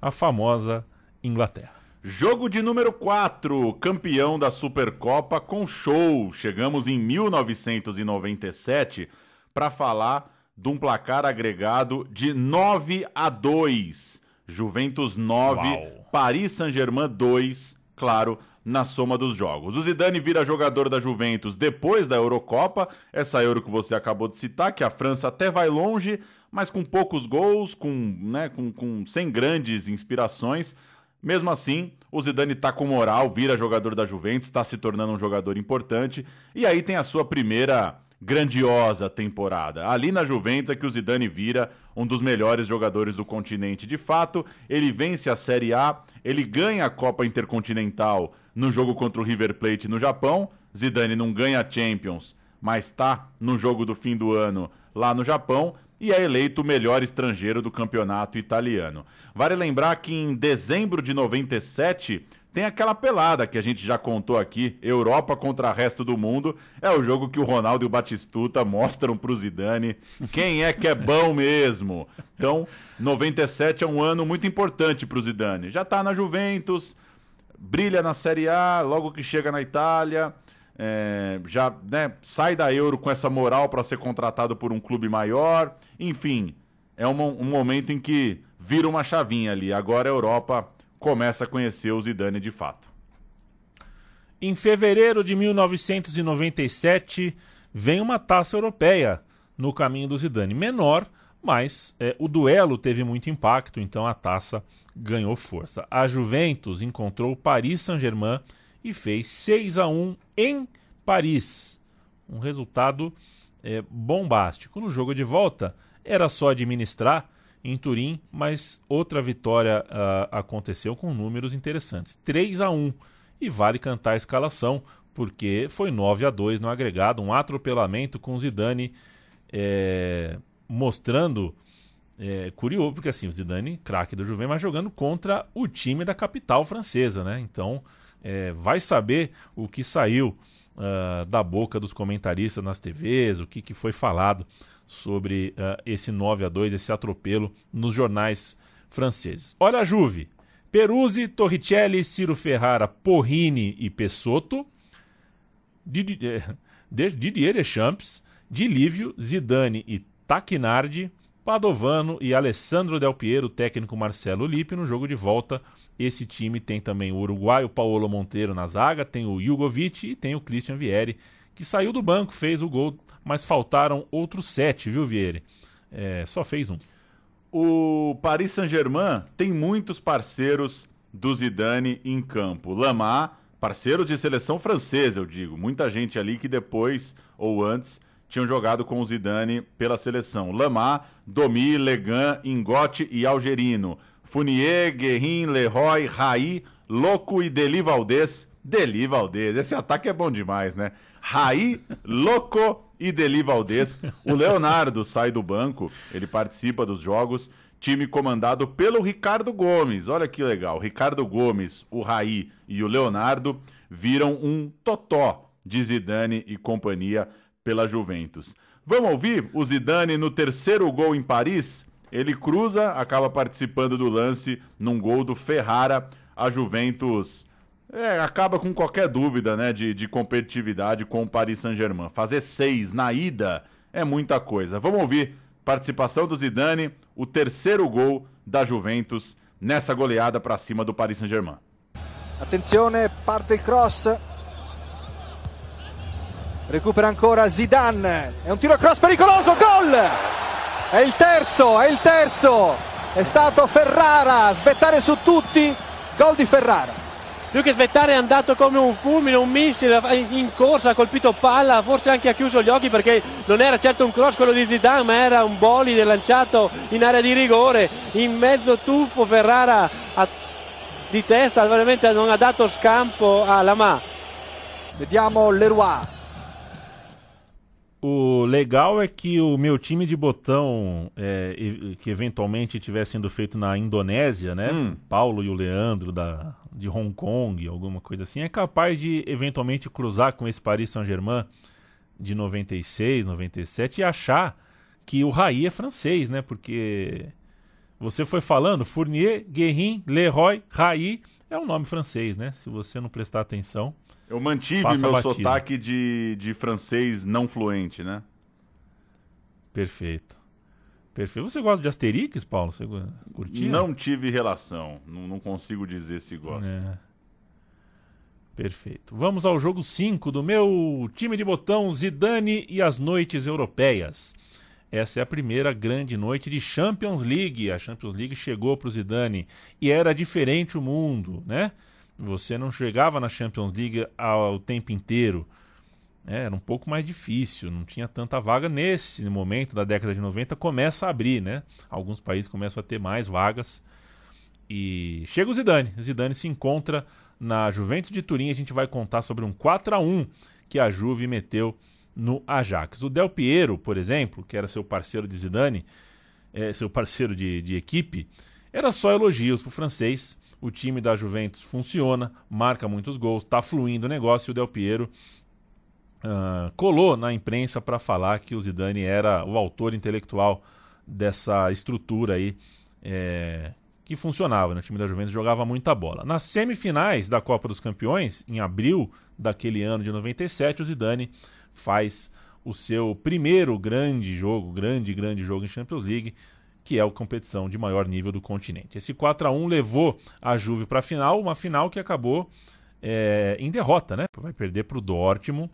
[SPEAKER 1] a famosa Inglaterra.
[SPEAKER 2] Jogo de número 4, campeão da Supercopa com show. Chegamos em 1997 para falar de um placar agregado de 9 a 2. Juventus 9,
[SPEAKER 1] Uau.
[SPEAKER 2] Paris Saint-Germain 2, claro, na soma dos jogos. O Zidane vira jogador da Juventus depois da Eurocopa, essa Euro que você acabou de citar, que a França até vai longe, mas com poucos gols, com, né, com, com sem grandes inspirações. Mesmo assim, o Zidane tá com moral, vira jogador da Juventus, está se tornando um jogador importante, e aí tem a sua primeira grandiosa temporada. Ali na Juventus é que o Zidane vira um dos melhores jogadores do continente de fato. Ele vence a Série A, ele ganha a Copa Intercontinental no jogo contra o River Plate no Japão. Zidane não ganha a Champions, mas tá no jogo do fim do ano lá no Japão e é eleito o melhor estrangeiro do campeonato italiano. Vale lembrar que em dezembro de 97 tem aquela pelada que a gente já contou aqui, Europa contra o resto do mundo. É o jogo que o Ronaldo e o Batistuta mostram pro Zidane quem é que é bom mesmo. Então, 97 é um ano muito importante pro Zidane. Já tá na Juventus, brilha na Série A, logo que chega na Itália, é, já né, sai da Euro com essa moral para ser contratado por um clube maior. Enfim, é um, um momento em que vira uma chavinha ali. Agora a Europa começa a conhecer o Zidane de fato.
[SPEAKER 1] Em fevereiro de 1997, vem uma taça europeia no caminho do Zidane. Menor, mas é, o duelo teve muito impacto, então a taça ganhou força. A Juventus encontrou o Paris Saint-Germain e fez 6 a 1 em Paris. Um resultado é, bombástico. No jogo de volta, era só administrar em Turim, mas outra vitória uh, aconteceu com números interessantes. 3 a 1 e vale cantar a escalação, porque foi 9 a 2 no agregado, um atropelamento com Zidane é, mostrando é, curioso, porque assim, o Zidane, craque do Juventus, mas jogando contra o time da capital francesa, né? Então, é, vai saber o que saiu uh, da boca dos comentaristas nas TVs, o que, que foi falado sobre uh, esse 9 a 2 esse atropelo nos jornais franceses. Olha a Juve. Peruzzi, Torricelli, Ciro Ferrara, Porrini e Pessotto. Didier, Didier Deschamps, Dilívio, Zidane e Taquinardi, Padovano e Alessandro Del Piero, técnico Marcelo Lippe no jogo de volta. Esse time tem também o uruguaio Paulo Monteiro na zaga, tem o Jugovic e tem o Christian Vieri, que saiu do banco, fez o gol, mas faltaram outros sete, viu, Vieri? É, só fez um.
[SPEAKER 2] O Paris Saint-Germain tem muitos parceiros do Zidane em campo. Lamar, parceiros de seleção francesa, eu digo. Muita gente ali que depois ou antes tinham jogado com o Zidane pela seleção. Lamar, Domi, Legan, Ingote e Algerino. Funier, Guerrin, Leroy, Raí, Loco e Deli Valdez. Deli Valdez, esse ataque é bom demais, né? Raí, Loco e Deli Valdez. O Leonardo sai do banco, ele participa dos jogos. Time comandado pelo Ricardo Gomes. Olha que legal. Ricardo Gomes, o Raí e o Leonardo viram um totó de Zidane e companhia pela Juventus. Vamos ouvir o Zidane no terceiro gol em Paris? Ele cruza, acaba participando do lance num gol do Ferrara. A Juventus é, acaba com qualquer dúvida né, de, de competitividade com o Paris Saint-Germain. Fazer seis na ida é muita coisa. Vamos ouvir participação do Zidane, o terceiro gol da Juventus nessa goleada para cima do Paris Saint-Germain.
[SPEAKER 6] Attenzione, parte il cross. Recupera ancora Zidane. È un tiro cross pericoloso, gol! È il terzo, è il terzo. È stato Ferrara, svettare su tutti, gol di Ferrara
[SPEAKER 7] più che svettare è andato come un fulmine, un missile in corsa, ha colpito palla, forse anche ha chiuso gli occhi perché non era certo un cross quello di Zidane, ma era un bolide lanciato in area di rigore, in mezzo tuffo Ferrara a, di testa, veramente non ha dato scampo a Lamà.
[SPEAKER 6] Vediamo Leroy.
[SPEAKER 1] O legal é que o meu time de botão, é, que eventualmente tivesse sendo feito na Indonésia, né? Hum. Paulo e o Leandro da, de Hong Kong, alguma coisa assim, é capaz de eventualmente cruzar com esse Paris Saint-Germain de 96, 97 e achar que o Raí é francês, né? Porque você foi falando, Fournier, Guerrin, Leroy, Raí é um nome francês, né? Se você não prestar atenção.
[SPEAKER 2] Eu mantive meu sotaque de, de francês não fluente, né?
[SPEAKER 1] Perfeito. Perfeito. Você gosta de Asterix, Paulo? Você curtia?
[SPEAKER 2] Não tive relação. Não, não consigo dizer se gosta. É.
[SPEAKER 1] Perfeito. Vamos ao jogo 5 do meu time de botão Zidane e as noites europeias. Essa é a primeira grande noite de Champions League. A Champions League chegou para o Zidane e era diferente o mundo, né? Você não chegava na Champions League ao tempo inteiro. É, era um pouco mais difícil, não tinha tanta vaga. Nesse momento da década de 90 começa a abrir, né? Alguns países começam a ter mais vagas. E chega o Zidane. O Zidane se encontra na Juventus de Turim. A gente vai contar sobre um 4 a 1 que a Juve meteu no Ajax. O Del Piero, por exemplo, que era seu parceiro de Zidane, é, seu parceiro de, de equipe, era só elogios para o francês o time da Juventus funciona, marca muitos gols, está fluindo o negócio e o Del Piero uh, colou na imprensa para falar que o Zidane era o autor intelectual dessa estrutura aí é, que funcionava. Né? O time da Juventus jogava muita bola. Nas semifinais da Copa dos Campeões, em abril daquele ano de 97, o Zidane faz o seu primeiro grande jogo, grande, grande jogo em Champions League que é a competição de maior nível do continente. Esse 4 a 1 levou a Juve para a final, uma final que acabou é, em derrota, né? Vai perder para o Dortmund,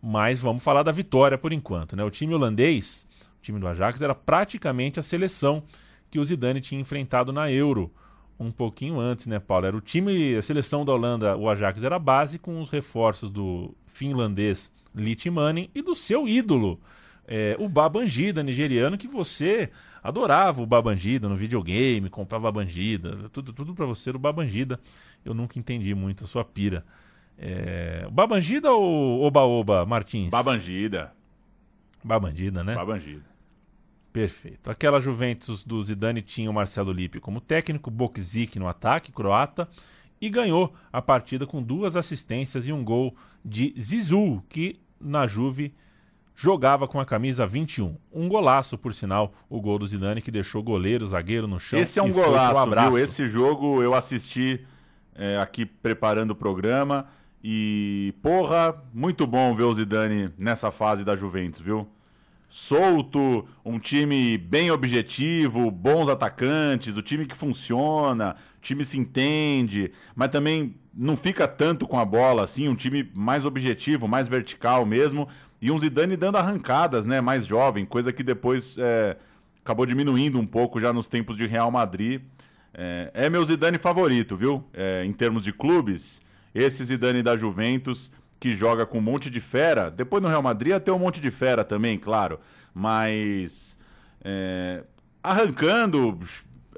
[SPEAKER 1] mas vamos falar da vitória por enquanto, né? O time holandês, o time do Ajax, era praticamente a seleção que o Zidane tinha enfrentado na Euro um pouquinho antes, né, Paulo? Era o time, a seleção da Holanda, o Ajax era a base com os reforços do finlandês Litmanen e do seu ídolo, é, o Babangida, nigeriano, que você adorava o Babangida no videogame, comprava Babangida, tudo, tudo para você do Babangida. Eu nunca entendi muito a sua pira. É, Babangida ou Oba-Oba Martins?
[SPEAKER 2] Babangida.
[SPEAKER 1] Babangida, né?
[SPEAKER 2] Babangida.
[SPEAKER 1] Perfeito. Aquela Juventus do Zidane tinha o Marcelo Lippi como técnico, Bokzik no ataque, croata, e ganhou a partida com duas assistências e um gol de Zizou, que na Juve jogava com a camisa 21. Um golaço, por sinal, o gol do Zidane que deixou goleiro, zagueiro no chão.
[SPEAKER 2] Esse é um golaço, viu? Esse jogo eu assisti é, aqui preparando o programa e, porra, muito bom ver o Zidane nessa fase da Juventus, viu? solto, um time bem objetivo, bons atacantes, o time que funciona, o time se entende, mas também não fica tanto com a bola assim, um time mais objetivo, mais vertical mesmo, e um Zidane dando arrancadas, né, mais jovem, coisa que depois é, acabou diminuindo um pouco já nos tempos de Real Madrid. É, é meu Zidane favorito, viu? É, em termos de clubes, esse Zidane da Juventus que joga com um monte de fera. Depois no Real Madrid ter um monte de fera também, claro. Mas é, arrancando,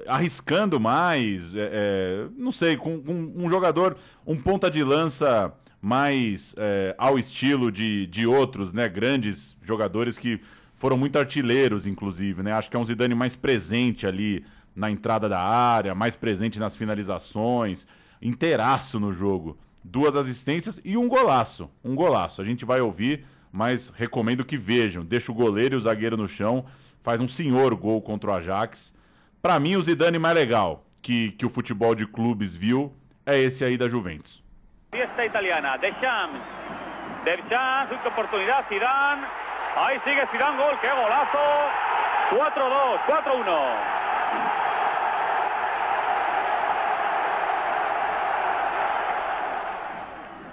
[SPEAKER 2] arriscando mais, é, é, não sei, com, com, um jogador, um ponta de lança mais é, ao estilo de, de outros, né? Grandes jogadores que foram muito artilheiros, inclusive, né? Acho que é um Zidane mais presente ali na entrada da área, mais presente nas finalizações, inteiraço no jogo duas assistências e um golaço. Um golaço. A gente vai ouvir, mas recomendo que vejam. Deixa o goleiro e o zagueiro no chão. Faz um senhor gol contra o Ajax. Para mim, o Zidane mais legal que, que o futebol de clubes viu é esse aí da Juventus.
[SPEAKER 8] Fiesta italiana, Deschamps. Deschamps, única oportunidade, Zidane. Aí sigue Zidane, gol, que golaço. 4-2, 4-1.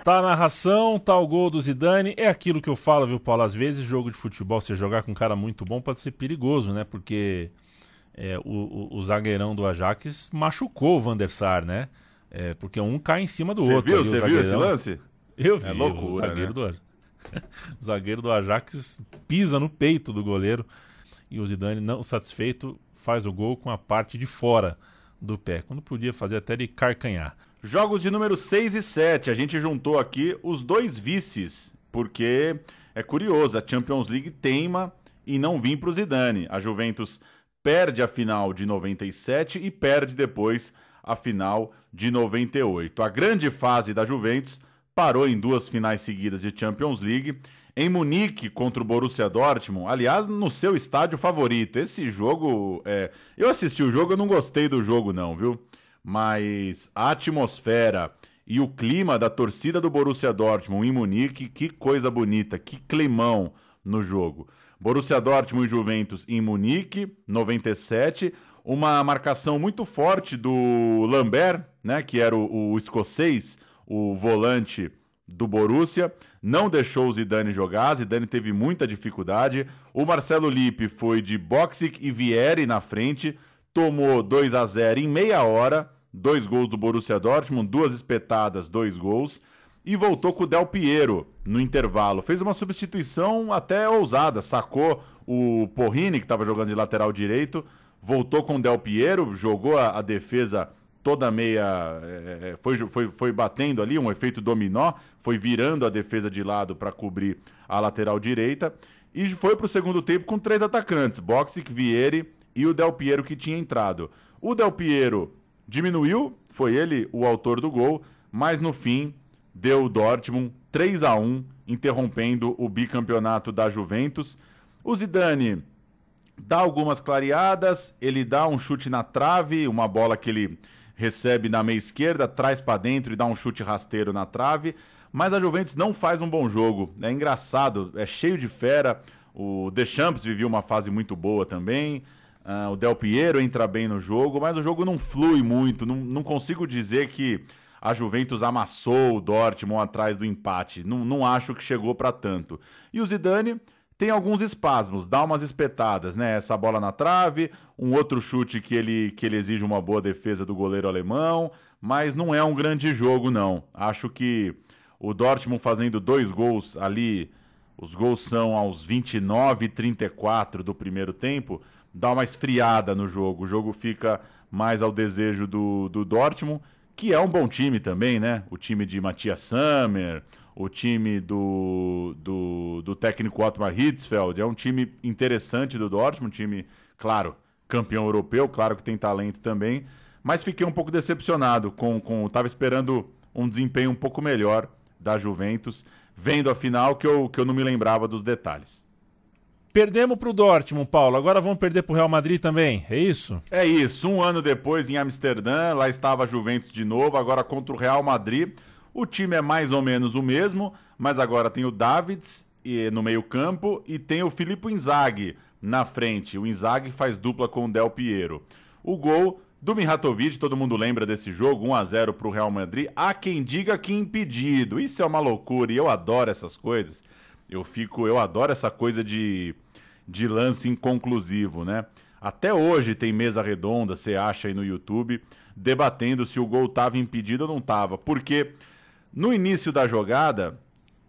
[SPEAKER 1] Tá a narração, tá o gol do Zidane. É aquilo que eu falo, viu, Paulo? Às vezes, jogo de futebol, você jogar com um cara muito bom pode ser perigoso, né? Porque é, o, o, o, zagueirão do Ajax machucou o Van der Sar, né? É, porque um cai em cima do
[SPEAKER 2] cê
[SPEAKER 1] outro.
[SPEAKER 2] Viu, você viu esse lance?
[SPEAKER 1] Eu vi.
[SPEAKER 2] É loucura,
[SPEAKER 1] o zagueiro,
[SPEAKER 2] né?
[SPEAKER 1] do, o zagueiro do Ajax pisa no peito do goleiro e o Zidane, não satisfeito, faz o gol com a parte de fora do pé, quando podia fazer até de carcanhar.
[SPEAKER 2] Jogos de número 6 e 7, a gente juntou aqui os dois vices, porque é curioso, a Champions League teima e não vim para o Zidane. A Juventus perde a final de 97 e perde depois a final de 98. A grande fase da Juventus parou em duas finais seguidas de Champions League. Em Munique contra o Borussia Dortmund, aliás, no seu estádio favorito. Esse jogo, é... eu assisti o jogo, eu não gostei do jogo não, viu? mas a atmosfera e o clima da torcida do Borussia Dortmund em Munique, que coisa bonita, que climão no jogo. Borussia Dortmund e Juventus em Munique, 97, uma marcação muito forte do Lambert, né, que era o, o escocês, o volante do Borussia, não deixou o Zidane jogar, Zidane teve muita dificuldade. O Marcelo Lippe foi de Boxic e Vieri na frente, tomou 2 a 0 em meia hora, dois gols do Borussia Dortmund, duas espetadas, dois gols, e voltou com o Del Piero no intervalo. Fez uma substituição até ousada, sacou o Porrini, que estava jogando de lateral direito, voltou com o Del Piero, jogou a, a defesa toda meia. É, foi, foi, foi batendo ali, um efeito dominó, foi virando a defesa de lado para cobrir a lateral direita. E foi para o segundo tempo com três atacantes: Boxic, Vieri e o Del Piero que tinha entrado. O Del Piero diminuiu, foi ele o autor do gol, mas no fim deu o Dortmund 3 a 1, interrompendo o bicampeonato da Juventus. O Zidane dá algumas clareadas, ele dá um chute na trave, uma bola que ele recebe na meia esquerda, traz para dentro e dá um chute rasteiro na trave, mas a Juventus não faz um bom jogo. É engraçado, é cheio de fera. O Deschamps vivia uma fase muito boa também. Uh, o Del Piero entra bem no jogo, mas o jogo não flui muito. Não, não consigo dizer que a Juventus amassou o Dortmund atrás do empate. Não, não acho que chegou para tanto. E o Zidane tem alguns espasmos, dá umas espetadas, né? Essa bola na trave, um outro chute que ele, que ele exige uma boa defesa do goleiro alemão, mas não é um grande jogo, não. Acho que o Dortmund fazendo dois gols ali, os gols são aos 29 e 34 do primeiro tempo, dá uma esfriada no jogo. O jogo fica mais ao desejo do, do Dortmund que é um bom time também, né? O time de Matias Sammer, o time do, do, do técnico Otmar Hitzfeld, é um time interessante do Dortmund, um time, claro, campeão europeu, claro que tem talento também, mas fiquei um pouco decepcionado com, com tava esperando um desempenho um pouco melhor da Juventus, vendo a final que eu, que eu não me lembrava dos detalhes.
[SPEAKER 1] Perdemos para o Dortmund, Paulo. Agora vamos perder para o Real Madrid também, é isso?
[SPEAKER 2] É isso. Um ano depois, em Amsterdã, lá estava a Juventus de novo, agora contra o Real Madrid. O time é mais ou menos o mesmo, mas agora tem o Davids no meio-campo e tem o Filippo Inzaghi na frente. O Inzaghi faz dupla com o Del Piero. O gol do Mihatovic, todo mundo lembra desse jogo, 1 a 0 para o Real Madrid. Há quem diga que impedido. Isso é uma loucura e eu adoro essas coisas. Eu fico, eu adoro essa coisa de, de lance inconclusivo, né? Até hoje tem mesa redonda, você acha aí no YouTube, debatendo se o gol estava impedido ou não estava. Porque no início da jogada,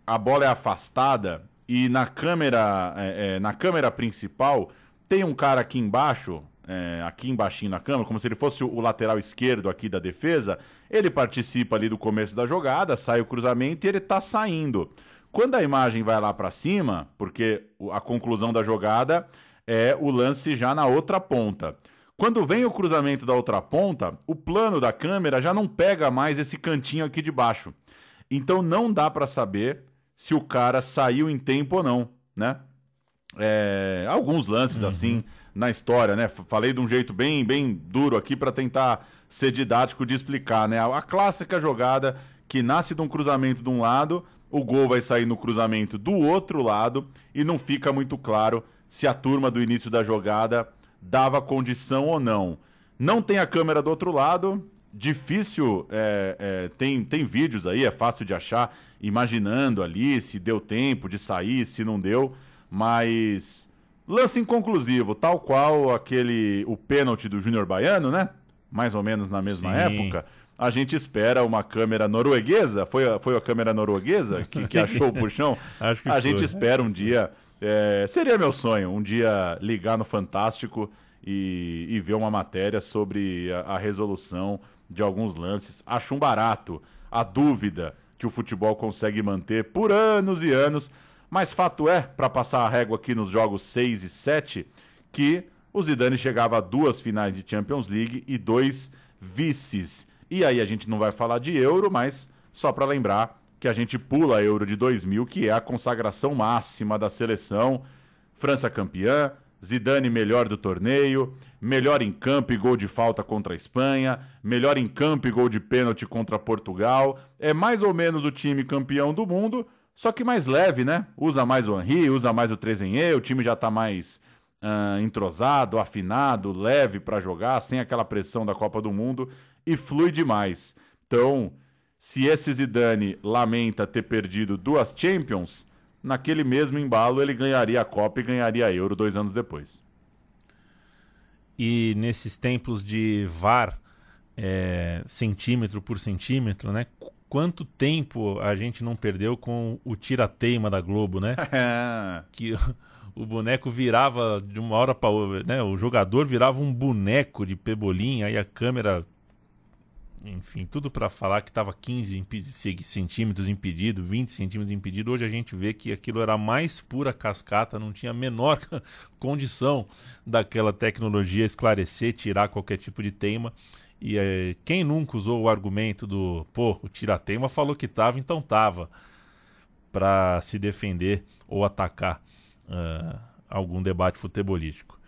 [SPEAKER 2] a bola é afastada e na câmera, é, é, na câmera principal tem um cara aqui embaixo, é, aqui embaixo na câmera, como se ele fosse o lateral esquerdo aqui da defesa. Ele participa ali do começo da jogada, sai o cruzamento e ele está saindo. Quando a imagem vai lá para cima, porque a conclusão da jogada é o lance já na outra ponta. Quando vem o cruzamento da outra ponta, o plano da câmera já não pega mais esse cantinho aqui de baixo. Então não dá para saber se o cara saiu em tempo ou não, né? É, alguns lances uhum. assim na história, né? Falei de um jeito bem, bem duro aqui para tentar ser didático de explicar, né? A clássica jogada que nasce de um cruzamento de um lado o gol vai sair no cruzamento do outro lado e não fica muito claro se a turma do início da jogada dava condição ou não. Não tem a câmera do outro lado, difícil, é, é, tem, tem vídeos aí, é fácil de achar, imaginando ali se deu tempo de sair, se não deu, mas lance inconclusivo, tal qual aquele, o pênalti do Júnior Baiano, né? Mais ou menos na mesma Sim. época a gente espera uma câmera norueguesa. Foi a, foi a câmera norueguesa que, que achou o puxão?
[SPEAKER 1] Acho que
[SPEAKER 2] a
[SPEAKER 1] foi.
[SPEAKER 2] gente espera um dia. É, seria meu sonho, um dia ligar no Fantástico e, e ver uma matéria sobre a, a resolução de alguns lances. Acho um barato a dúvida que o futebol consegue manter por anos e anos. Mas fato é, para passar a régua aqui nos jogos 6 e 7, que o Zidane chegava a duas finais de Champions League e dois vices. E aí a gente não vai falar de euro, mas só para lembrar que a gente pula a Euro de 2000, que é a consagração máxima da seleção. França campeã, Zidane melhor do torneio, melhor em campo e gol de falta contra a Espanha, melhor em campo e gol de pênalti contra Portugal. É mais ou menos o time campeão do mundo, só que mais leve, né? Usa mais o Henry, usa mais o Trezenhê, o time já está mais uh, entrosado, afinado, leve para jogar, sem aquela pressão da Copa do Mundo e flui demais. Então, se esse Zidane lamenta ter perdido duas Champions, naquele mesmo embalo ele ganharia a Copa e ganharia a Euro dois anos depois.
[SPEAKER 1] E nesses tempos de VAR, é, centímetro por centímetro, né? Quanto tempo a gente não perdeu com o tira-teima da Globo, né? que o boneco virava de uma hora para outra, né? O jogador virava um boneco de pebolim, aí a câmera enfim, tudo para falar que estava 15 centímetros impedido, 20 centímetros impedido. Hoje a gente vê que aquilo era mais pura cascata, não tinha a menor condição daquela tecnologia esclarecer, tirar qualquer tipo de teima. E é, quem nunca usou o argumento do, pô, o tira-teima falou que tava, então tava, para se defender ou atacar uh, algum debate futebolístico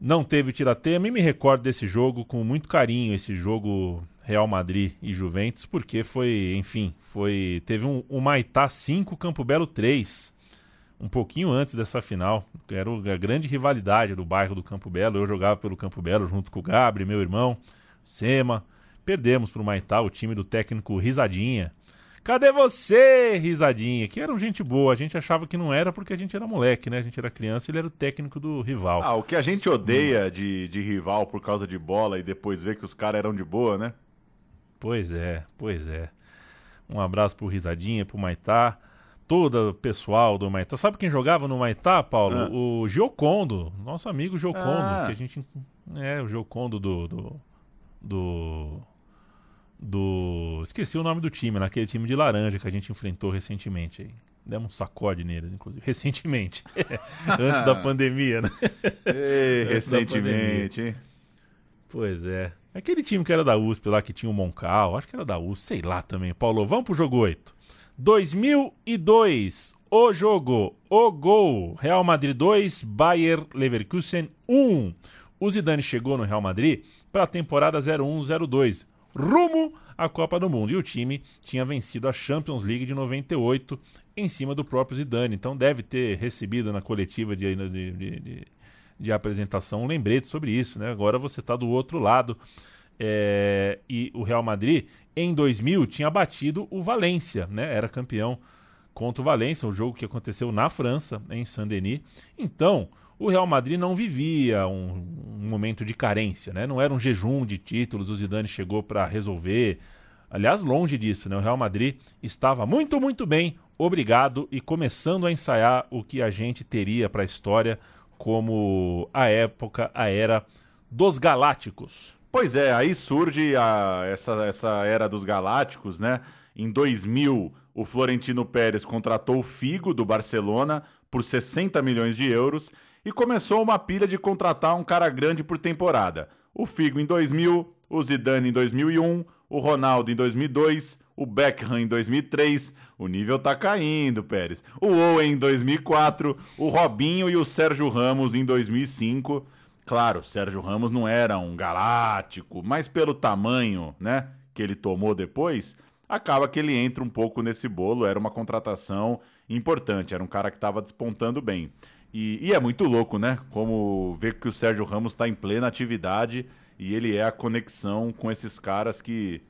[SPEAKER 1] não teve tiratema e me recordo desse jogo com muito carinho, esse jogo Real Madrid e Juventus, porque foi, enfim, foi teve um, um Maitá 5, Campo Belo 3. um pouquinho antes dessa final. Era a grande rivalidade do bairro do Campo Belo. Eu jogava pelo Campo Belo junto com o Gabri, meu irmão, Sema. Perdemos para o Maitá, o time do técnico Risadinha. Cadê você, Risadinha? Que era um gente boa. A gente achava que não era porque a gente era moleque, né? A gente era criança e ele era o técnico do rival.
[SPEAKER 2] Ah, o que a gente odeia de, de rival por causa de bola e depois ver que os caras eram de boa, né?
[SPEAKER 1] Pois é, pois é. Um abraço pro Risadinha, pro Maitá. Todo o pessoal do Maitá. Sabe quem jogava no Maitá, Paulo?
[SPEAKER 2] Ah.
[SPEAKER 1] O Giocondo, nosso amigo Giocondo.
[SPEAKER 2] Ah.
[SPEAKER 1] Que a gente. É, o Giocondo do. do. do. Do- Esqueci o nome do time, naquele time de laranja que a gente enfrentou recentemente aí. Demos um sacode neles, inclusive. Recentemente. Antes da pandemia, né?
[SPEAKER 2] Ei, recentemente, hein?
[SPEAKER 1] Pois é. Aquele time que era da USP lá, que tinha o Moncal, acho que era da USP, sei lá também. Paulo, vamos pro jogo 8. 2002, o jogo, o gol. Real Madrid 2, Bayer Leverkusen 1. O Zidane chegou no Real Madrid para a temporada 01-02, rumo à Copa do Mundo. E o time tinha vencido a Champions League de 98 em cima do próprio Zidane. Então deve ter recebido na coletiva de, de, de- de- apresentação um lembrete sobre isso. Né? Agora você está do outro lado. É, e o Real Madrid, em 2000, tinha batido o Valência, né? era campeão contra o Valência, um jogo que aconteceu na França, em Saint-Denis. Então, o Real Madrid não vivia um, um momento de carência, né? Não era um jejum de títulos, o Zidane chegou para resolver. Aliás, longe disso, né? O Real Madrid estava muito, muito bem, obrigado, e começando a ensaiar o que a gente teria para a história como a época, a era dos Galácticos.
[SPEAKER 2] Pois é, aí surge a- essa, essa era dos Galácticos, né? Em 2000, o Florentino Pérez contratou o Figo do Barcelona por 60 milhões de euros e começou uma pilha de contratar um cara grande por temporada. O Figo em 2000, o Zidane em 2001, o Ronaldo em 2002, o Beckham em 2003. O nível tá caindo, Pérez. O Owen em 2004, o Robinho e o Sérgio Ramos em 2005. Claro, Sérgio Ramos não era um galáctico, mas pelo tamanho, né, que ele tomou depois, acaba que ele entra um pouco nesse bolo. Era uma contratação importante, era um cara que estava despontando bem. E, e é muito louco, né? Como ver que o Sérgio Ramos está em plena atividade e ele é a conexão com esses caras que,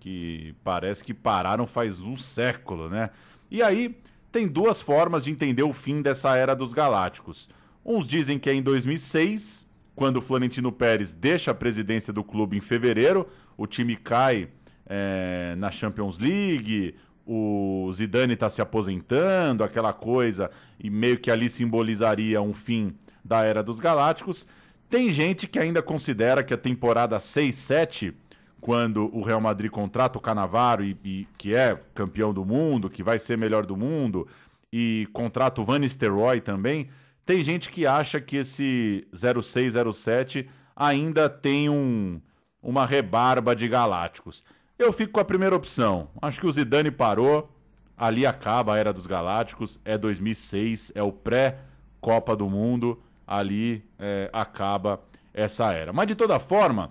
[SPEAKER 2] que parece que pararam faz um século, né? E aí tem duas formas de entender o fim dessa era dos galácticos. Uns dizem que é em 2006, quando o Florentino Pérez deixa a presidência do clube em fevereiro, o time cai é, na Champions League, o Zidane está se aposentando, aquela coisa, e meio que ali simbolizaria um fim da era dos Galácticos. Tem gente que ainda considera que a temporada 6-7, quando o Real Madrid contrata o Canavaro, e, e- que é campeão do mundo, que vai ser melhor do mundo, e contrata o Van Nistelrooy também, tem gente que acha que esse 0607 ainda tem um, uma rebarba de galácticos. Eu fico com a primeira opção. Acho que o Zidane parou, ali acaba a era dos galácticos, é 2006, é o pré-Copa do Mundo, ali é, acaba essa era. Mas de toda forma,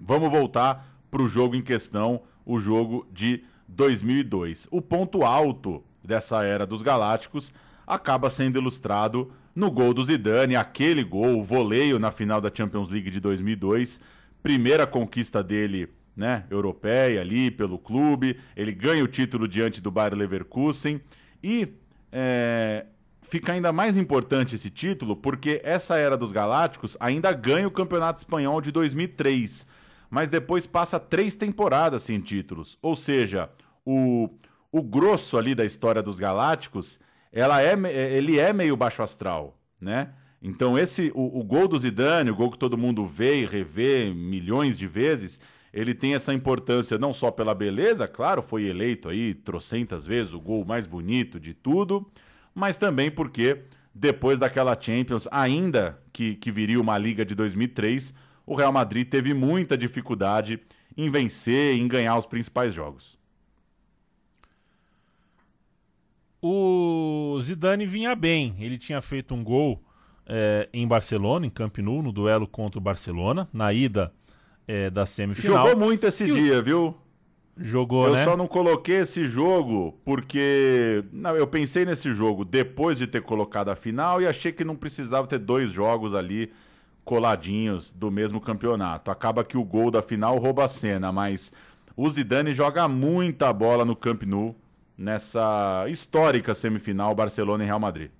[SPEAKER 2] vamos voltar para o jogo em questão, o jogo de 2002. O ponto alto dessa era dos Galácticos acaba sendo ilustrado no gol do Zidane, aquele gol, o voleio na final da Champions League de 2002, primeira conquista dele, né, europeia ali pelo clube, ele ganha o título diante do Bayer Leverkusen e é, fica ainda mais importante esse título porque essa era dos Galácticos ainda ganha o Campeonato Espanhol de 2003, mas depois passa três temporadas sem títulos. Ou seja, o, o grosso ali da história dos Galácticos, ela é, me- ele é meio baixo astral, né? Então esse o, o gol do Zidane, o gol que todo mundo vê e revê milhões de vezes, ele tem essa importância não só pela beleza, claro, foi eleito aí trocentas vezes o gol mais bonito de tudo, mas também porque depois daquela Champions, ainda que, que viria uma Liga de 2003, o Real Madrid teve muita dificuldade em vencer, em ganhar os principais jogos.
[SPEAKER 1] O Zidane vinha bem. Ele tinha feito um gol é, em Barcelona, em Camp Nou, no duelo contra o Barcelona, na ida é, da semifinal.
[SPEAKER 2] Jogou muito esse
[SPEAKER 1] E o-
[SPEAKER 2] dia, viu?
[SPEAKER 1] Jogou,
[SPEAKER 2] eu
[SPEAKER 1] né?
[SPEAKER 2] só não coloquei esse jogo porque. Não, eu pensei nesse jogo depois de ter colocado a final e achei que não precisava ter dois jogos ali coladinhos do mesmo campeonato. Acaba que o gol da final rouba a cena, mas o Zidane joga muita bola no Camp Nou nessa histórica semifinal Barcelona e Real Madrid.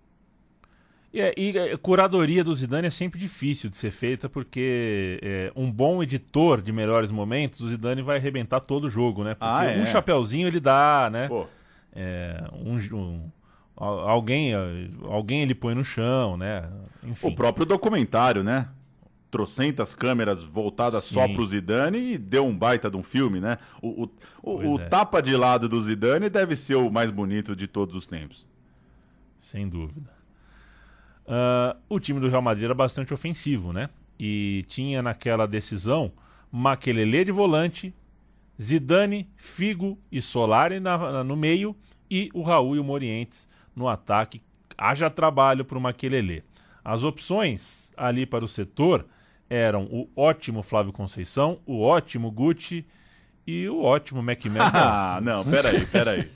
[SPEAKER 1] E, é, e a curadoria do Zidane é sempre difícil de ser feita porque é, um bom editor de melhores momentos, o Zidane vai arrebentar todo o jogo, né? Porque
[SPEAKER 2] Ah, é?
[SPEAKER 1] um chapeuzinho ele dá, né? É, um, um- al- alguém, alguém ele põe no chão, né? Enfim.
[SPEAKER 2] o próprio documentário, né? Trocentas câmeras voltadas só
[SPEAKER 1] Sim.
[SPEAKER 2] pro Zidane e deu um baita de um filme, né? O, o, o- o
[SPEAKER 1] é.
[SPEAKER 2] tapa de lado do Zidane deve ser o mais bonito de todos os tempos.
[SPEAKER 1] Sem dúvida. Ah, o time do Real Madrid era bastante ofensivo, né? E tinha naquela decisão Maquelele de volante, Zidane, Figo e Solari na- na- no meio e o Raul e o Morientes no ataque. Haja trabalho para o Maquelele. As opções ali para o setor eram o ótimo Flávio Conceição, o ótimo Gucci e o ótimo McMahon.
[SPEAKER 2] Ah, não, peraí, peraí.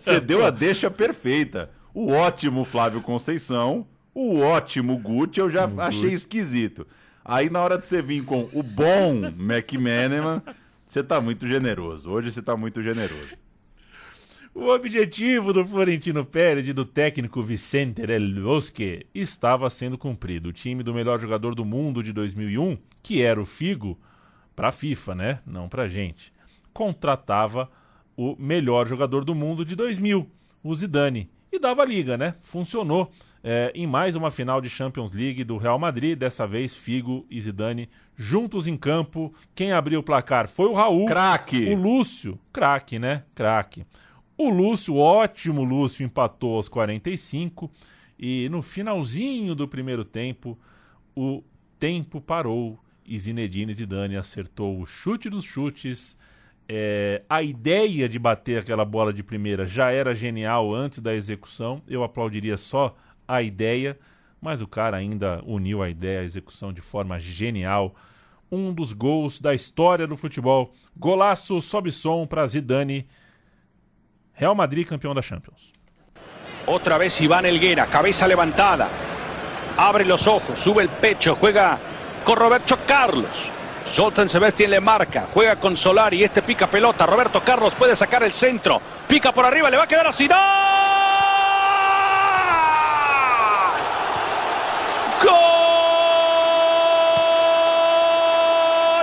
[SPEAKER 2] Você deu a deixa perfeita. O ótimo Flávio Conceição, o ótimo Gucci, eu já achei esquisito. Aí na hora de você vir com o bom McManaman, você tá muito generoso. Hoje você tá muito generoso.
[SPEAKER 1] O objetivo do Florentino Pérez e do técnico Vicente Del Bosque estava sendo cumprido. O time do melhor jogador do mundo de 2001, que era o Figo, para a FIFA, né? Não para gente, contratava o melhor jogador do mundo de 2000, o Zidane, e dava liga, né? Funcionou. É, em mais uma final de Champions League do Real Madrid, dessa vez Figo e Zidane juntos em campo. Quem abriu o placar foi o Raul.
[SPEAKER 2] Craque!
[SPEAKER 1] O Lúcio, craque, né? Craque. O Lúcio, ótimo Lúcio, empatou aos 45 e no finalzinho do primeiro tempo, o tempo parou e Zinedine Zidane acertou o chute dos chutes. É, a ideia de bater aquela bola de primeira já era genial antes da execução. Eu aplaudiria só a ideia, mas o cara ainda uniu a ideia à execução de forma genial. Um dos gols da história do futebol. Golaço, sobe som para Zidane. Real Madrid campeão da Champions.
[SPEAKER 9] Otra vez Iván Elguera, cabeza levantada. Abre los ojos, sube el pecho, juega con Roberto Carlos. Soltan Sebastián le marca, juega con Solari, este pica pelota. Roberto Carlos puede sacar el centro. Pica por arriba, le va a quedar a Zidane. ¡Gol!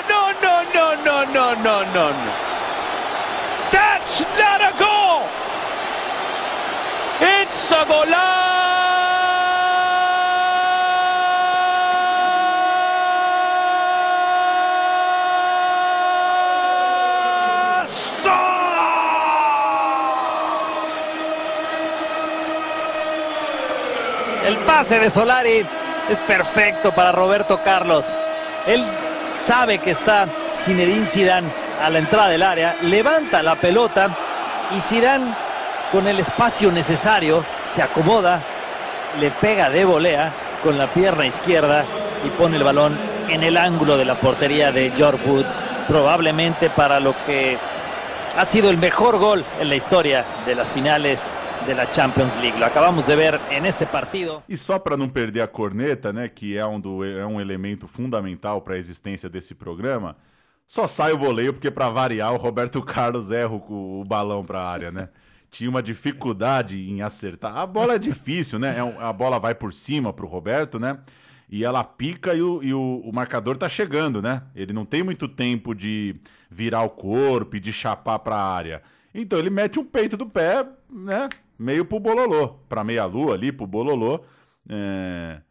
[SPEAKER 9] No, no, no, no, no, no, no. That's not a goal. It's a
[SPEAKER 10] El pase de Solari es perfecto para Roberto Carlos. Él sabe que está Zinedine Zidane a la entrada del área, levanta la pelota y Zidane con el espacio necesario se acomoda, le pega de volea con la pierna izquierda y pone el balón en el ángulo de la portería de George Wood, probablemente para lo que ha sido el mejor gol en la historia de las finales de la Champions League. Lo acabamos de ver en este partido.
[SPEAKER 2] E só para não perder a corneta, né, que é um, do, é um elemento fundamental para a existência desse programa, só sai o voleio porque para variar o Roberto Carlos erra o, o balão para a área, né? Tinha uma dificuldade em acertar. A bola é difícil, né? É um- a bola vai por cima pro Roberto, né? E ela pica e, o, e o- o marcador tá chegando, né? Ele não tem muito tempo de virar o corpo e de chapar pra área. Então ele mete um peito do pé, né? Meio pro bololô. Pra meia-lua ali, pro bololô. É...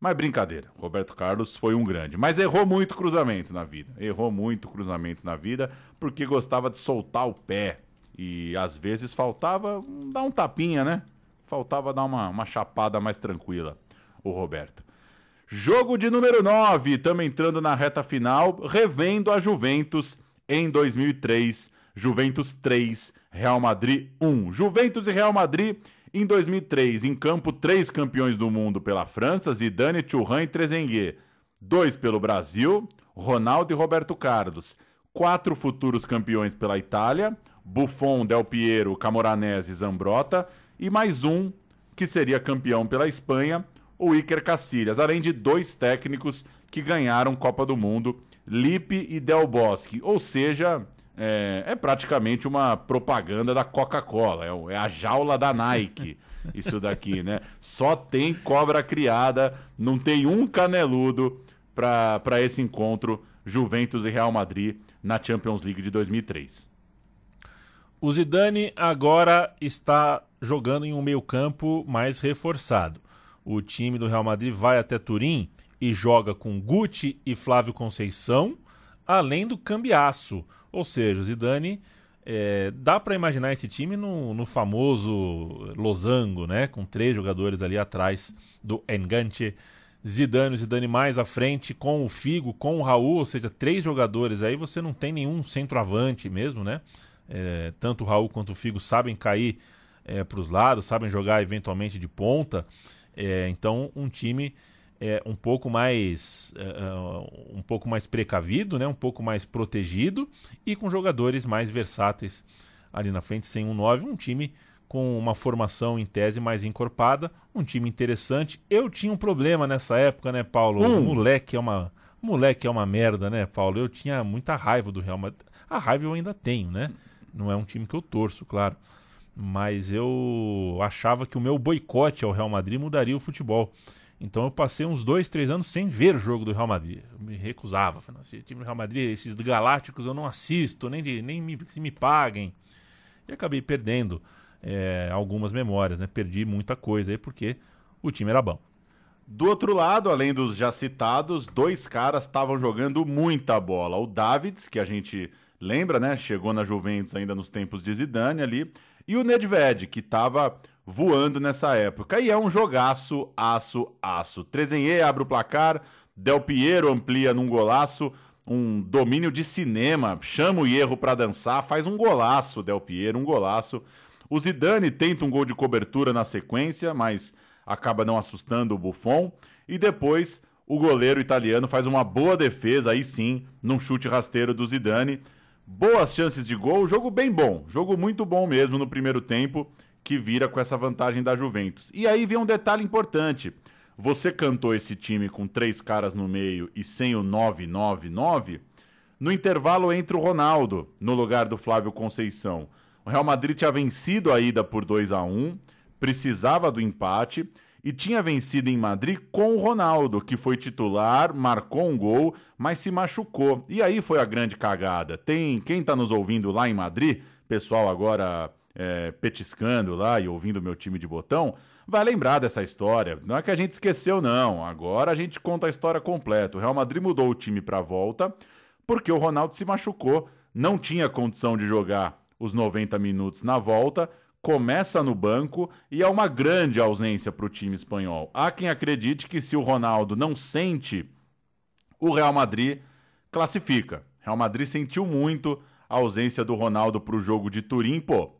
[SPEAKER 2] Mas brincadeira, Roberto Carlos foi um grande. Mas errou muito cruzamento na vida. Errou muito cruzamento na vida porque gostava de soltar o pé. E às vezes faltava hum, dar um tapinha, né? Faltava dar uma, uma chapada mais tranquila, o Roberto. Jogo de número 9, estamos entrando na reta final, revendo a Juventus em 2003. Juventus 3, Real Madrid 1. Juventus e Real Madrid em 2003. Em campo, três campeões do mundo pela França, Zidane, Thuram e Trezeguet. Dois pelo Brasil, Ronaldo e Roberto Carlos. quatro futuros campeões pela Itália, Buffon, Del Piero, Camoranesi e Zambrota, e mais um que seria campeão pela Espanha, o Iker Casillas, além de dois técnicos que ganharam Copa do Mundo, Lipe e Del Bosque. Ou seja, é, é praticamente uma propaganda da Coca-Cola, é, é a jaula da Nike. Isso daqui, né? Só tem cobra criada, não tem um caneludo para esse encontro Juventus e Real Madrid na Champions League de 2003.
[SPEAKER 1] O Zidane agora está jogando em um meio-campo mais reforçado. O time do Real Madrid vai até Turim e joga com Guti e Flávio Conceição, além do cambiaço. Ou seja, o Zidane é, dá para imaginar esse time no, no famoso losango, né? Com três jogadores ali atrás do Enganche. Zidane, Zidane mais à frente com o Figo, com o Raul, ou seja, três jogadores aí você não tem nenhum centroavante mesmo, né? É, tanto o Raul quanto o Figo sabem cair é, para os lados, sabem jogar eventualmente de ponta. É, então, um time é, um pouco mais é, um pouco mais precavido, né? um pouco mais protegido e com jogadores mais versáteis ali na frente, sem um 9, um time com uma formação em tese mais encorpada, um time interessante. Eu tinha um problema nessa época, né, Paulo?
[SPEAKER 2] Um.
[SPEAKER 1] O moleque é uma moleque é uma merda, né, Paulo? Eu tinha muita raiva do Real Madrid. A raiva eu ainda tenho, né? Não é um time que eu torço, claro. Mas eu achava que o meu boicote ao Real Madrid mudaria o futebol. Então eu passei uns dois, três anos sem ver o jogo do Real Madrid. Eu me recusava. Falando time do Real Madrid, esses galácticos eu não assisto, nem, de, nem me, se me paguem. E acabei perdendo é, algumas memórias, né? Perdi muita coisa aí porque o time era bom.
[SPEAKER 2] Do outro lado, além dos já citados, dois caras estavam jogando muita bola. O Davids, que a gente lembra, né? Chegou na Juventus ainda nos tempos de Zidane ali. E o Nedved, que estava voando nessa época. E é um jogaço, aço, aço. Trezenhê abre o placar, Del Piero amplia num golaço, um domínio de cinema, chama o erro para dançar, faz um golaço, Del Piero, um golaço. O Zidane tenta um gol de cobertura na sequência, mas acaba não assustando o Buffon. E depois o goleiro italiano faz uma boa defesa, aí sim, num chute rasteiro do Zidane. Boas chances de gol, jogo bem bom, jogo muito bom mesmo no primeiro tempo, que vira com essa vantagem da Juventus. E aí vem um detalhe importante. Você cantou esse time com três caras no meio e sem o 999. No intervalo entra o Ronaldo, no lugar do Flávio Conceição. O Real Madrid tinha vencido a ida por 2 a 1 precisava do empate e tinha vencido em Madrid com o Ronaldo, que foi titular, marcou um gol, mas se machucou. E aí foi a grande cagada. Tem quem está nos ouvindo lá em Madrid, pessoal agora é, petiscando lá e ouvindo meu time de botão, vai lembrar dessa história. Não é que a gente esqueceu, não. Agora a gente conta a história completa. O Real Madrid mudou o time para volta porque o Ronaldo se machucou, não tinha condição de jogar os 90 minutos na volta, começa no banco e é uma grande ausência para o time espanhol. Há quem acredite que se o Ronaldo não sente, o Real Madrid classifica. Real Madrid sentiu muito a ausência do Ronaldo para o jogo de Turim, pô.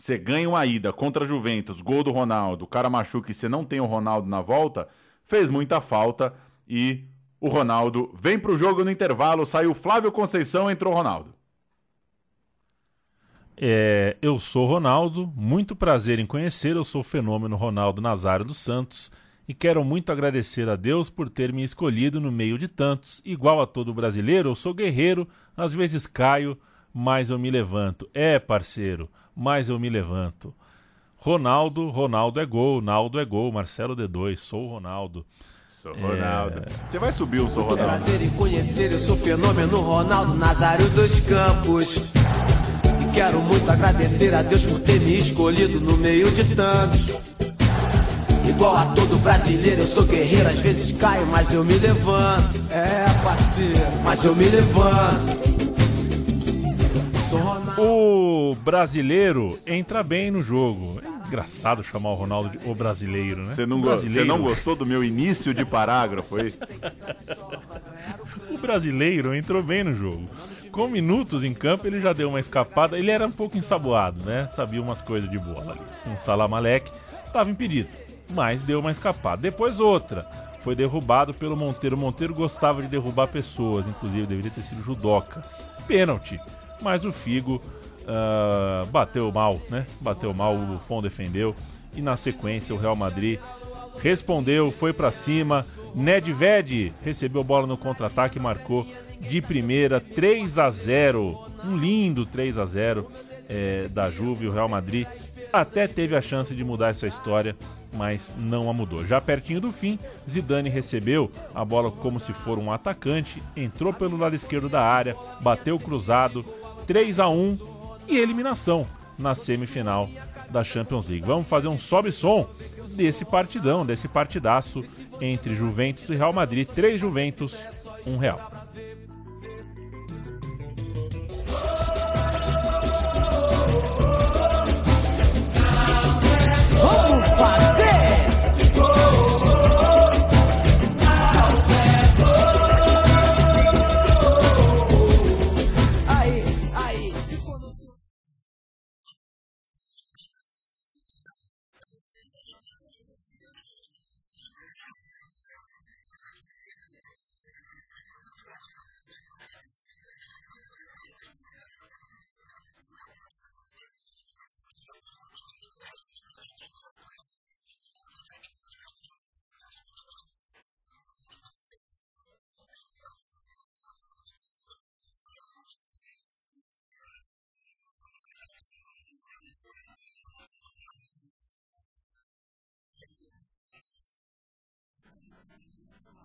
[SPEAKER 2] Você ganha uma ida contra a Juventus, gol do Ronaldo, o cara machuca e você não tem o Ronaldo na volta, fez muita falta e o Ronaldo vem pro jogo no intervalo, saiu Flávio Conceição, entrou o Ronaldo.
[SPEAKER 1] É, eu sou Ronaldo, muito prazer em conhecer, eu sou o fenômeno Ronaldo Nazário dos Santos e quero muito agradecer a Deus por ter me escolhido no meio de tantos. Igual a todo brasileiro, eu sou guerreiro, às vezes caio, mas eu me levanto. É, parceiro, mas eu me levanto. Ronaldo, Ronaldo é gol, Naldo é gol, Marcelo D2, sou o Ronaldo.
[SPEAKER 2] Sou Ronaldo. Você vai subir o Sou Ronaldo.
[SPEAKER 11] Prazer em conhecer, eu sou o fenômeno Ronaldo Nazário dos Campos. E quero muito agradecer a Deus por ter me escolhido no meio de tantos. Igual a todo brasileiro, eu sou guerreiro, às vezes caio, mas eu me levanto. É, parceiro, mas eu me levanto. Sou Ronaldo.
[SPEAKER 1] O brasileiro entra bem no jogo. É engraçado chamar o Ronaldo de o brasileiro, né?
[SPEAKER 2] Você não, go- não gostou do meu início de parágrafo aí?
[SPEAKER 1] O brasileiro entrou bem no jogo. Com minutos em campo, ele já deu uma escapada. Ele era um pouco ensaboado, né? Sabia umas coisas de bola ali. Um Salamalek estava impedido, mas deu uma escapada. Depois outra. Foi derrubado pelo Monteiro. O Monteiro gostava de derrubar pessoas, inclusive deveria ter sido judoca. pênalti. Mas o Figo uh, bateu mal, né? Bateu mal, o Buffon defendeu. E na sequência o Real Madrid respondeu, foi para cima. Nedved recebeu bola no contra-ataque e marcou de primeira 3 a 0 Um lindo 3 a 0 é, da Juve. O Real Madrid até teve a chance de mudar essa história, mas não a mudou. Já pertinho do fim, Zidane recebeu a bola como se for um atacante, entrou pelo lado esquerdo da área, bateu cruzado, 3 a 1 e eliminação na semifinal da Champions League. Vamos fazer um sobe-som desse partidão, desse partidaço entre Juventus e Real Madrid. Três Juventus, um Real.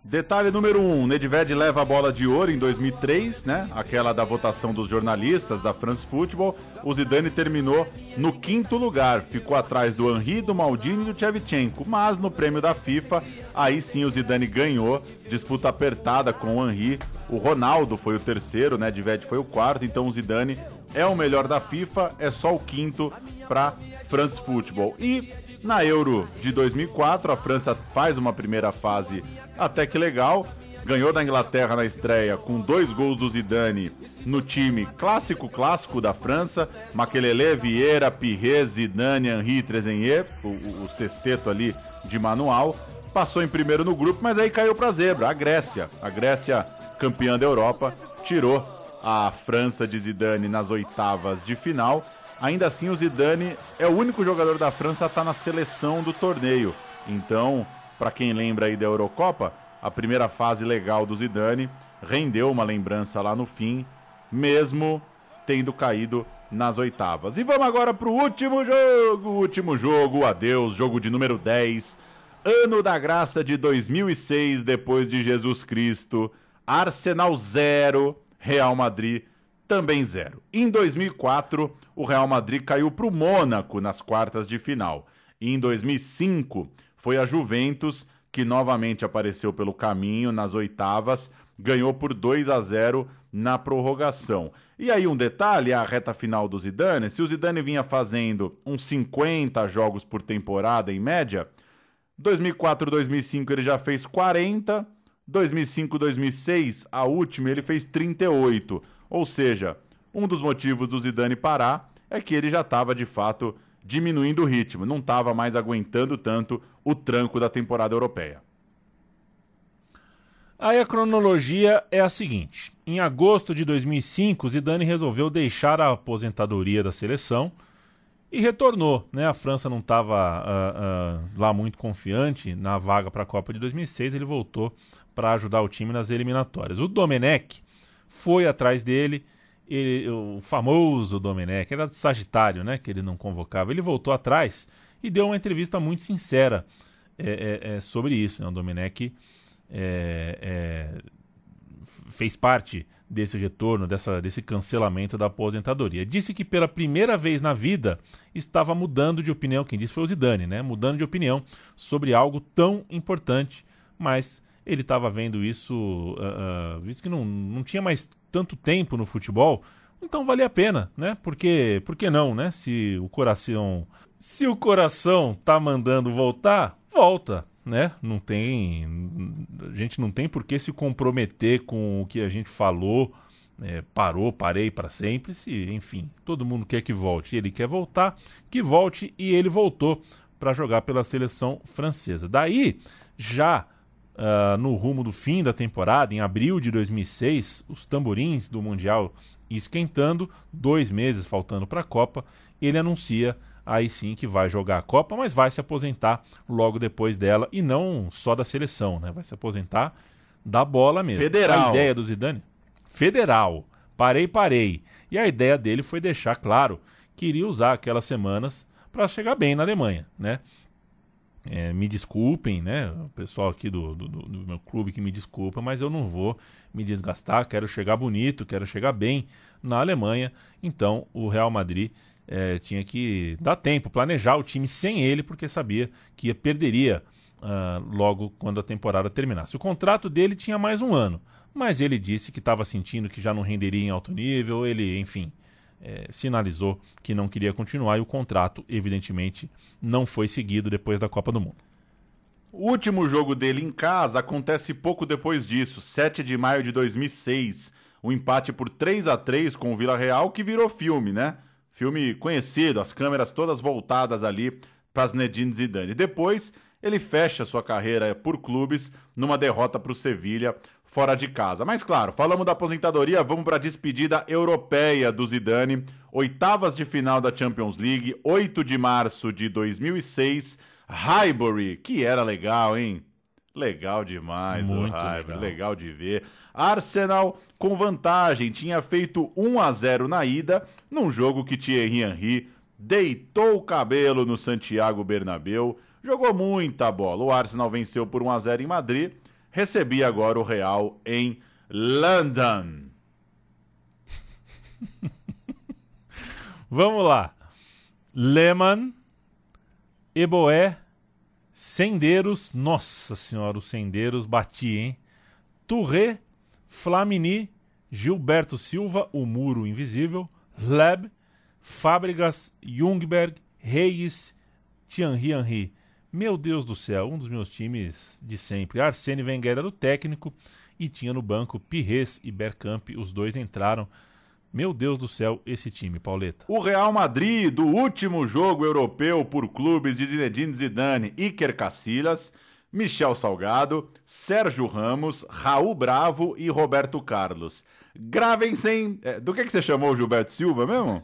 [SPEAKER 2] Detalhe número 1, um, Nedved leva a bola de ouro em 2003, né? Aquela da votação dos jornalistas da France Football. O Zidane terminou no quinto lugar, ficou atrás do Henry, do Maldini e do Tchevchenko. Mas no prêmio da FIFA, aí sim o Zidane ganhou, disputa apertada com o Henry. O Ronaldo foi o terceiro, né? Nedved foi o quarto, então o Zidane é o melhor da FIFA, é só o quinto para France Football. E na Euro de 2004, a França faz uma primeira fase até que legal. Ganhou da Inglaterra na estreia com dois gols do Zidane no time clássico clássico da França. Maquelele, Vieira, Pirret, Zidane, Henri, Trezennier, o, o sexteto ali de manual. Passou em primeiro no grupo, mas aí caiu para zebra, a Grécia. A Grécia, campeã da Europa, tirou a França de Zidane nas oitavas de final. Ainda assim, o Zidane é o único jogador da França a estar tá na seleção do torneio. Então, para quem lembra aí da Eurocopa, a primeira fase legal do Zidane rendeu uma lembrança lá no fim, mesmo tendo caído nas oitavas. E vamos agora para o último jogo, último jogo, adeus, jogo de número 10, ano da graça de 2006, depois de Jesus Cristo, Arsenal 0, Real Madrid também 0. Em 2004, o Real Madrid caiu para o Mônaco nas quartas de final. E em 2005, foi a Juventus que novamente apareceu pelo caminho nas oitavas, ganhou por 2 a 0 na prorrogação. E aí um detalhe, a reta final do Zidane, se o Zidane vinha fazendo uns 50 jogos por temporada em média, 2004, 2005 ele já fez 40, 2005, 2006, a última ele fez 38. Ou seja, um dos motivos do Zidane parar é que ele já estava de fato diminuindo o ritmo, não estava mais aguentando tanto o tranco da temporada europeia.
[SPEAKER 1] Aí a cronologia é a seguinte: em agosto de 2005, Zidane resolveu deixar a aposentadoria da seleção e retornou. Né? A França não estava uh, uh, lá muito confiante na vaga para a Copa de 2006, ele voltou para ajudar o time nas eliminatórias. O Domenech foi atrás dele ele, o famoso Domenech, era do Sagitário, né? Que ele não convocava. Ele voltou atrás e deu uma entrevista muito sincera é, é, é, sobre isso. Né? O Domenech é, é, fez parte desse retorno, dessa, desse cancelamento da aposentadoria. Disse que pela primeira vez na vida estava mudando de opinião. Quem disse foi o Zidane, né? Mudando de opinião sobre algo tão importante, mas ele estava vendo isso, uh, uh, visto que não, não tinha mais tanto tempo no futebol, então vale a pena, né? Porque, por que não, né? Se o coração, se o coração tá mandando voltar, volta, né? Não tem, a gente não tem por que se comprometer com o que a gente falou, é, parou, parei para sempre, se, enfim, todo mundo quer que volte, ele quer voltar, que volte e ele voltou para jogar pela seleção francesa. Daí, já uh, no rumo do fim da temporada, em abril de 2006, os tamborins do Mundial esquentando, dois meses faltando para a Copa, ele anuncia aí sim que vai jogar a Copa, mas vai se aposentar logo depois dela e não só da seleção, né? Vai se aposentar da bola mesmo.
[SPEAKER 2] Federal.
[SPEAKER 1] A ideia do Zidane? Federal. Parei, parei. E a ideia dele foi deixar claro que iria usar aquelas semanas para chegar bem na Alemanha, né? É, me desculpem, né? O pessoal aqui do, do, do, meu clube que me desculpa, mas eu não vou me desgastar. Quero chegar bonito, quero chegar bem na Alemanha. Então o Real Madrid é, tinha que dar tempo, planejar o time sem ele, porque sabia que perderia uh, logo quando a temporada terminasse. O contrato dele tinha mais um ano, mas ele disse que estava sentindo que já não renderia em alto nível. Ele, enfim, é, sinalizou que não queria continuar e o contrato, evidentemente, não foi seguido depois da Copa do Mundo.
[SPEAKER 2] O último jogo dele em casa acontece pouco depois disso, 7 de maio de 2006. O um empate por 3 a 3 com o Vila Real, que virou filme, né? Filme conhecido, as câmeras todas voltadas ali para Zinedine Zidane. Depois, ele fecha sua carreira por clubes numa derrota para o Sevilha fora de casa. Mas claro, falamos da aposentadoria, vamos para a despedida europeia do Zidane. Oitavas de final da Champions League, 8 de março de 2006. Highbury, que era legal, hein? Legal demais,
[SPEAKER 1] Muito
[SPEAKER 2] o Highbury,
[SPEAKER 1] legal.
[SPEAKER 2] legal de ver. Arsenal com vantagem, tinha feito 1 a 0 na ida, num jogo que Thierry Henry deitou o cabelo no Santiago Bernabéu, jogou muita bola. O Arsenal venceu por 1 a 0 em Madrid recebia agora o Real em London.
[SPEAKER 1] Vamos lá. Lehmann, Eboé, Sendeiros, nossa senhora, os Sendeiros bati, hein? Touré, Flamini, Gilberto Silva, o Muro Invisível, Leb, Fábricas, Jungberg, Reis, Thierry Henry. Meu Deus do céu, um dos meus times de sempre. Arsene Wenger era o técnico e tinha no banco Pires e Bergkamp, os dois entraram. Meu Deus do céu, esse time, Pauleta.
[SPEAKER 2] O Real Madrid, do último jogo europeu por clubes de Zinedine Zidane, Iker Casillas, Michel Salgado, Sérgio Ramos, Raul Bravo e Roberto Carlos. Gravensen. É, do que, que você chamou o Gilberto Silva mesmo?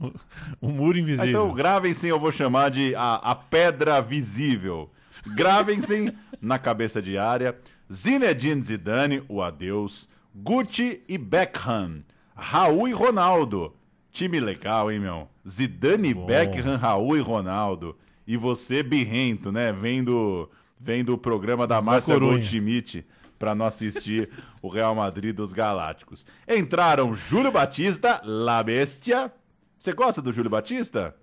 [SPEAKER 1] o muro invisível.
[SPEAKER 2] Então, Gravensen eu vou chamar de a, a pedra visível. Gravensen na cabeça de área. Zinedine Zidane, o adeus. Gucci e Beckham. Raul e Ronaldo. Time legal, hein, meu? Zidane,
[SPEAKER 1] Bom.
[SPEAKER 2] Beckham, Raul e Ronaldo. E você, birrento, né? Vendo, vendo o programa da Márcia. Goldschmidt para não assistir o Real Madrid dos Galácticos. Entraram Júlio Batista, La Bestia. Você gosta do Júlio Batista?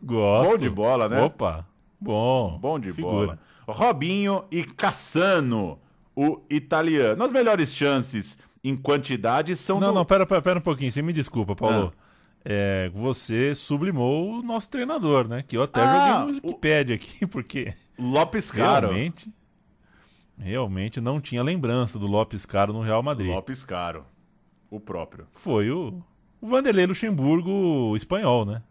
[SPEAKER 1] Gosto.
[SPEAKER 2] Bom de bola, né?
[SPEAKER 1] Opa, bom.
[SPEAKER 2] Bom de
[SPEAKER 1] Figura.
[SPEAKER 2] bola. Robinho e Cassano, o italiano. As melhores chances em quantidade são
[SPEAKER 1] Não,
[SPEAKER 2] do...
[SPEAKER 1] não, pera, pera, pera um pouquinho. Você me desculpa, Paulo. É, você sublimou o nosso treinador, né? Que eu até
[SPEAKER 2] Ah,
[SPEAKER 1] joguei no Wikipedia aqui, porque
[SPEAKER 2] Lopes Caro.
[SPEAKER 1] realmente, realmente não tinha lembrança do Lopes Caro no Real Madrid.
[SPEAKER 2] Lopes Caro. O próprio.
[SPEAKER 1] Foi o, o Vanderlei Luxemburgo espanhol, né?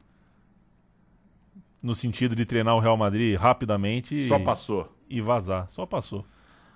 [SPEAKER 1] No sentido de treinar o Real Madrid rapidamente
[SPEAKER 2] Só
[SPEAKER 1] e,
[SPEAKER 2] passou.
[SPEAKER 1] e vazar. Só passou.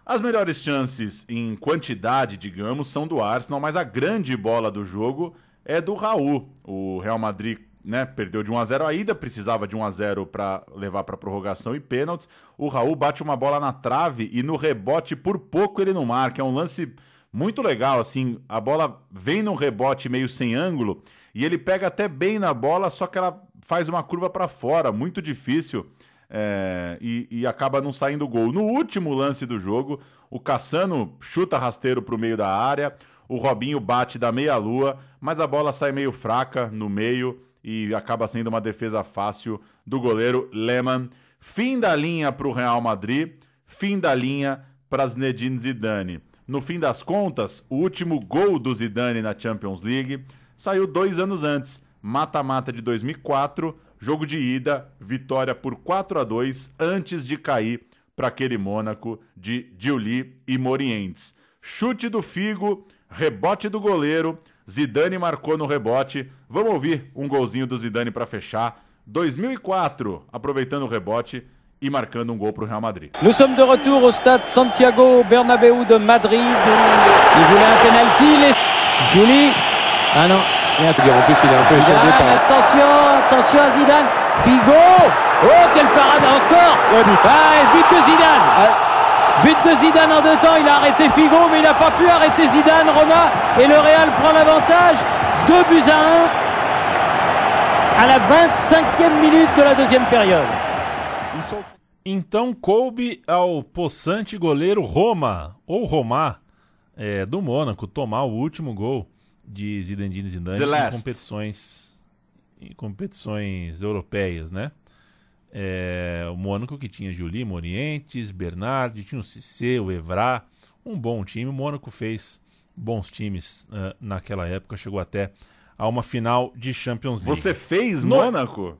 [SPEAKER 2] As melhores chances em quantidade, digamos, são do Arsenal, mas a grande bola do jogo é do Raul. O Real Madrid né, perdeu de 1 a 0 a ida, precisava de 1 a 0 para levar para prorrogação e pênaltis. O Raul bate uma bola na trave e no rebote por pouco ele não marca. É um lance muito legal assim. A bola vem num rebote meio sem ângulo e ele pega até bem na bola, só que ela faz uma curva para fora, muito difícil. É, e, e acaba não saindo gol. No último lance do jogo, o Cassano chuta rasteiro para o meio da área, o Robinho bate da meia-lua, mas a bola sai meio fraca no meio e acaba sendo uma defesa fácil do goleiro Lehmann. Fim da linha para o Real Madrid, fim da linha para Zinedine Zidane. No fim das contas, o último gol do Zidane na Champions League saiu dois anos antes, mata-mata de 2004, jogo de ida, vitória por 4 a 2 antes de cair para aquele Mônaco de Giuli e Morientes. Chute do Figo, rebote do goleiro, Zidane marcou no rebote. Vamos ouvir um golzinho do Zidane para fechar. 2004, aproveitando o rebote, e marcando um gol para o Real Madrid.
[SPEAKER 5] Nous sommes de retour au stade Santiago Bernabéu de Madrid. Il voulait un penalty. Les... Julie. Ah non. En plus, il est un peu par... Attention, attention à Zidane. Figo. Oh, quelle parade encore. Ah, but de Zidane. But de Zidane en deux temps. Il a arrêté Figo, mais il n'a pas pu arrêter Zidane, Roma. Et le Real prend l'avantage. Deux buts à un. À la 25e minute de la deuxième période.
[SPEAKER 1] Então coube ao possante goleiro Roma, ou Romar, é, do Mônaco, tomar o último gol de Zidane Zidane
[SPEAKER 2] The
[SPEAKER 1] em
[SPEAKER 2] last.
[SPEAKER 1] competições, em competições europeias, né? É, o Mônaco que tinha Juli, Morientes, Bernardi, tinha o Cissé, o Evra, um bom time. O Mônaco fez bons times ah, naquela época, chegou até a uma final de Champions League.
[SPEAKER 2] Você fez
[SPEAKER 1] No-
[SPEAKER 2] Mônaco?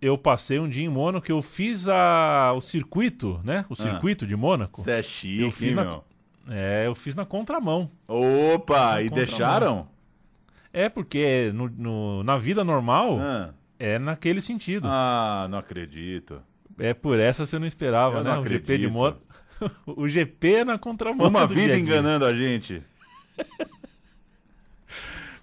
[SPEAKER 1] Eu passei um dia em Mônaco, eu fiz a, o circuito, né? O circuito de Mônaco.
[SPEAKER 2] Você é chique,
[SPEAKER 1] eu fiz
[SPEAKER 2] hein,
[SPEAKER 1] na,
[SPEAKER 2] meu?
[SPEAKER 1] É, eu fiz na contramão.
[SPEAKER 2] Opa,
[SPEAKER 1] Na
[SPEAKER 2] e
[SPEAKER 1] contramão.
[SPEAKER 2] deixaram?
[SPEAKER 1] É porque no, no- na vida normal
[SPEAKER 2] Ah.
[SPEAKER 1] é naquele sentido.
[SPEAKER 2] Ah, não acredito.
[SPEAKER 1] É por essa você não esperava,
[SPEAKER 2] Eu
[SPEAKER 1] né?
[SPEAKER 2] não
[SPEAKER 1] o GP de. Mônaco. o GP é na contramão.
[SPEAKER 2] Uma vida
[SPEAKER 1] dia dia.
[SPEAKER 2] enganando a gente.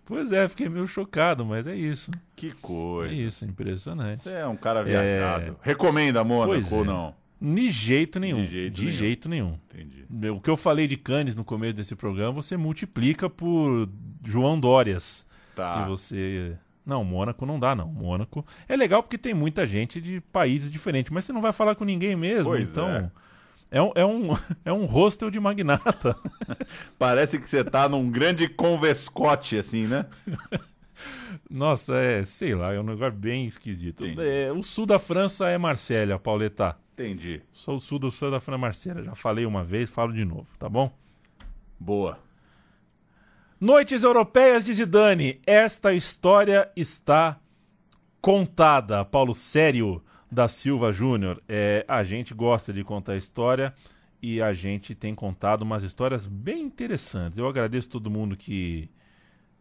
[SPEAKER 1] Pois é, fiquei meio chocado, mas é isso.
[SPEAKER 2] Que coisa.
[SPEAKER 1] É isso, impressionante.
[SPEAKER 2] Você é um cara
[SPEAKER 1] É.
[SPEAKER 2] viajado. Recomenda Mônaco ou
[SPEAKER 1] é.
[SPEAKER 2] não?
[SPEAKER 1] De jeito nenhum.
[SPEAKER 2] De jeito
[SPEAKER 1] de
[SPEAKER 2] nenhum.
[SPEAKER 1] jeito nenhum.
[SPEAKER 2] Entendi.
[SPEAKER 1] O que eu falei de Cannes no começo desse programa, você multiplica por João Dórias.
[SPEAKER 2] Tá.
[SPEAKER 1] E você. Não, Mônaco não dá, não. Mônaco é legal porque tem muita gente de países diferentes, mas você não vai falar com ninguém mesmo.
[SPEAKER 2] Pois
[SPEAKER 1] então.
[SPEAKER 2] é.
[SPEAKER 1] É um, é, um, é um hostel de magnata.
[SPEAKER 2] Parece que você tá num grande convescote, assim, né?
[SPEAKER 1] Nossa, é, sei lá, é um negócio bem esquisito. É, o sul da França é Marsella, Pauleta.
[SPEAKER 2] Entendi.
[SPEAKER 1] Sou o sul do sul da França é Marsella. Já falei uma vez, falo de novo, tá bom?
[SPEAKER 2] Boa.
[SPEAKER 1] Noites Europeias de Zidane. Esta história está contada. Paulo Sério da Silva Júnior. É, a gente gosta de contar história e a gente tem contado umas histórias bem interessantes. Eu agradeço todo mundo que,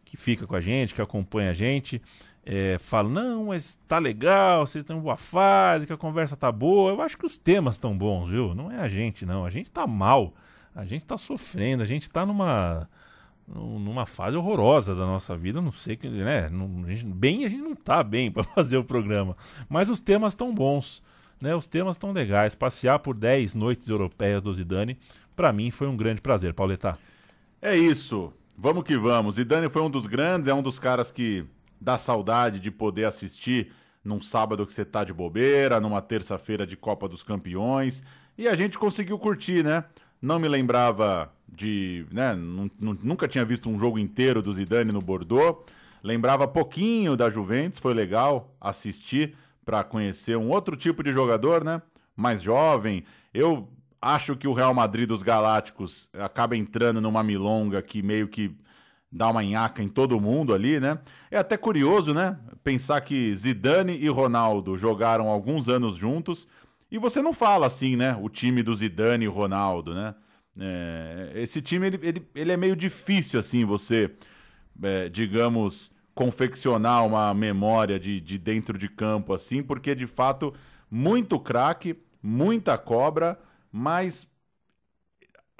[SPEAKER 1] que fica com a gente, que acompanha a gente. É, fala, não, mas tá legal, vocês estão em boa fase, que a conversa tá boa. Eu acho que os temas estão bons, viu? Não é a gente, não. A gente tá mal. A gente tá sofrendo, a gente tá numa num- numa fase horrorosa da nossa vida, não sei que, né, não- a gente- bem a gente não tá bem para fazer o programa, mas os temas estão bons, né? Os temas estão legais. Passear por 10 noites europeias do Zidane, para mim foi um grande prazer, Pauleta.
[SPEAKER 2] É isso. Vamos que vamos. Zidane foi um dos grandes, é um dos caras que dá saudade de poder assistir num sábado que você tá de bobeira, numa terça-feira de Copa dos Campeões. E a gente conseguiu curtir, né? Não me lembrava de. Né? nu- nu- Nunca tinha visto um jogo inteiro do Zidane no Bordeaux. Lembrava pouquinho da Juventus, foi legal assistir para conhecer um outro tipo de jogador, né? Mais jovem. Eu acho que o Real Madrid dos Galácticos acaba entrando numa milonga que meio que dá uma nhaca em todo mundo ali, né? É até curioso, né? Pensar que Zidane e Ronaldo jogaram alguns anos juntos e você não fala assim, né? O time do Zidane e Ronaldo, né? É, esse time, ele, ele, ele é meio difícil, assim, você, é, digamos, confeccionar uma memória de, de dentro de campo, assim, porque, de fato, muito craque, muita cobra, mas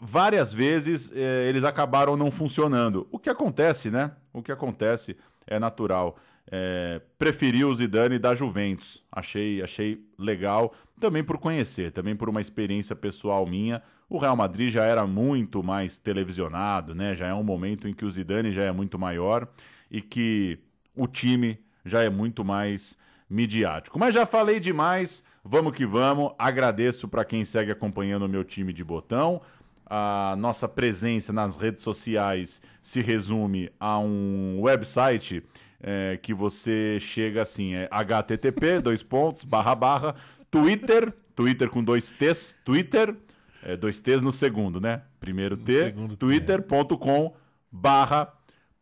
[SPEAKER 2] várias vezes eh, eles acabaram não funcionando. O que acontece, né? O que acontece é natural. É, preferi o Zidane da Juventus. Achei, achei legal, também por conhecer, também por uma experiência pessoal minha. O Real Madrid já era muito mais televisionado, né? Já é um momento em que o Zidane já é muito maior e que o time já é muito mais midiático. Mas já falei demais, vamos que vamos. Agradeço para quem segue acompanhando o meu time de botão. A nossa presença nas redes sociais se resume a um website é, que você chega assim, é http, dois pontos, barra, barra, Twitter, Twitter com dois T's, Twitter, é, dois T's no segundo, né? Primeiro T, twitter.com barra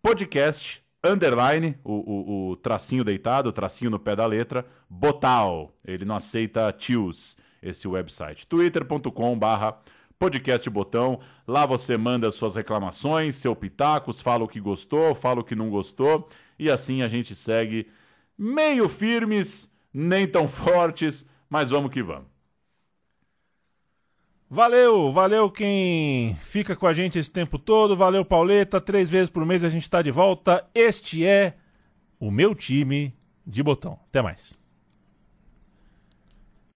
[SPEAKER 2] podcast underline, o, o, o tracinho deitado, o tracinho no pé da letra, Botal. Ele não aceita tios, esse website. twitter.com barra podcast botão. Lá você manda suas reclamações, seu pitacos, fala o que gostou, fala o que não gostou. E assim a gente segue meio firmes, nem tão fortes, mas vamos que vamos.
[SPEAKER 1] Valeu, valeu quem fica com a gente esse tempo todo. Valeu, Pauleta. Três vezes por mês a gente está de volta. Este é o meu time de botão. Até mais.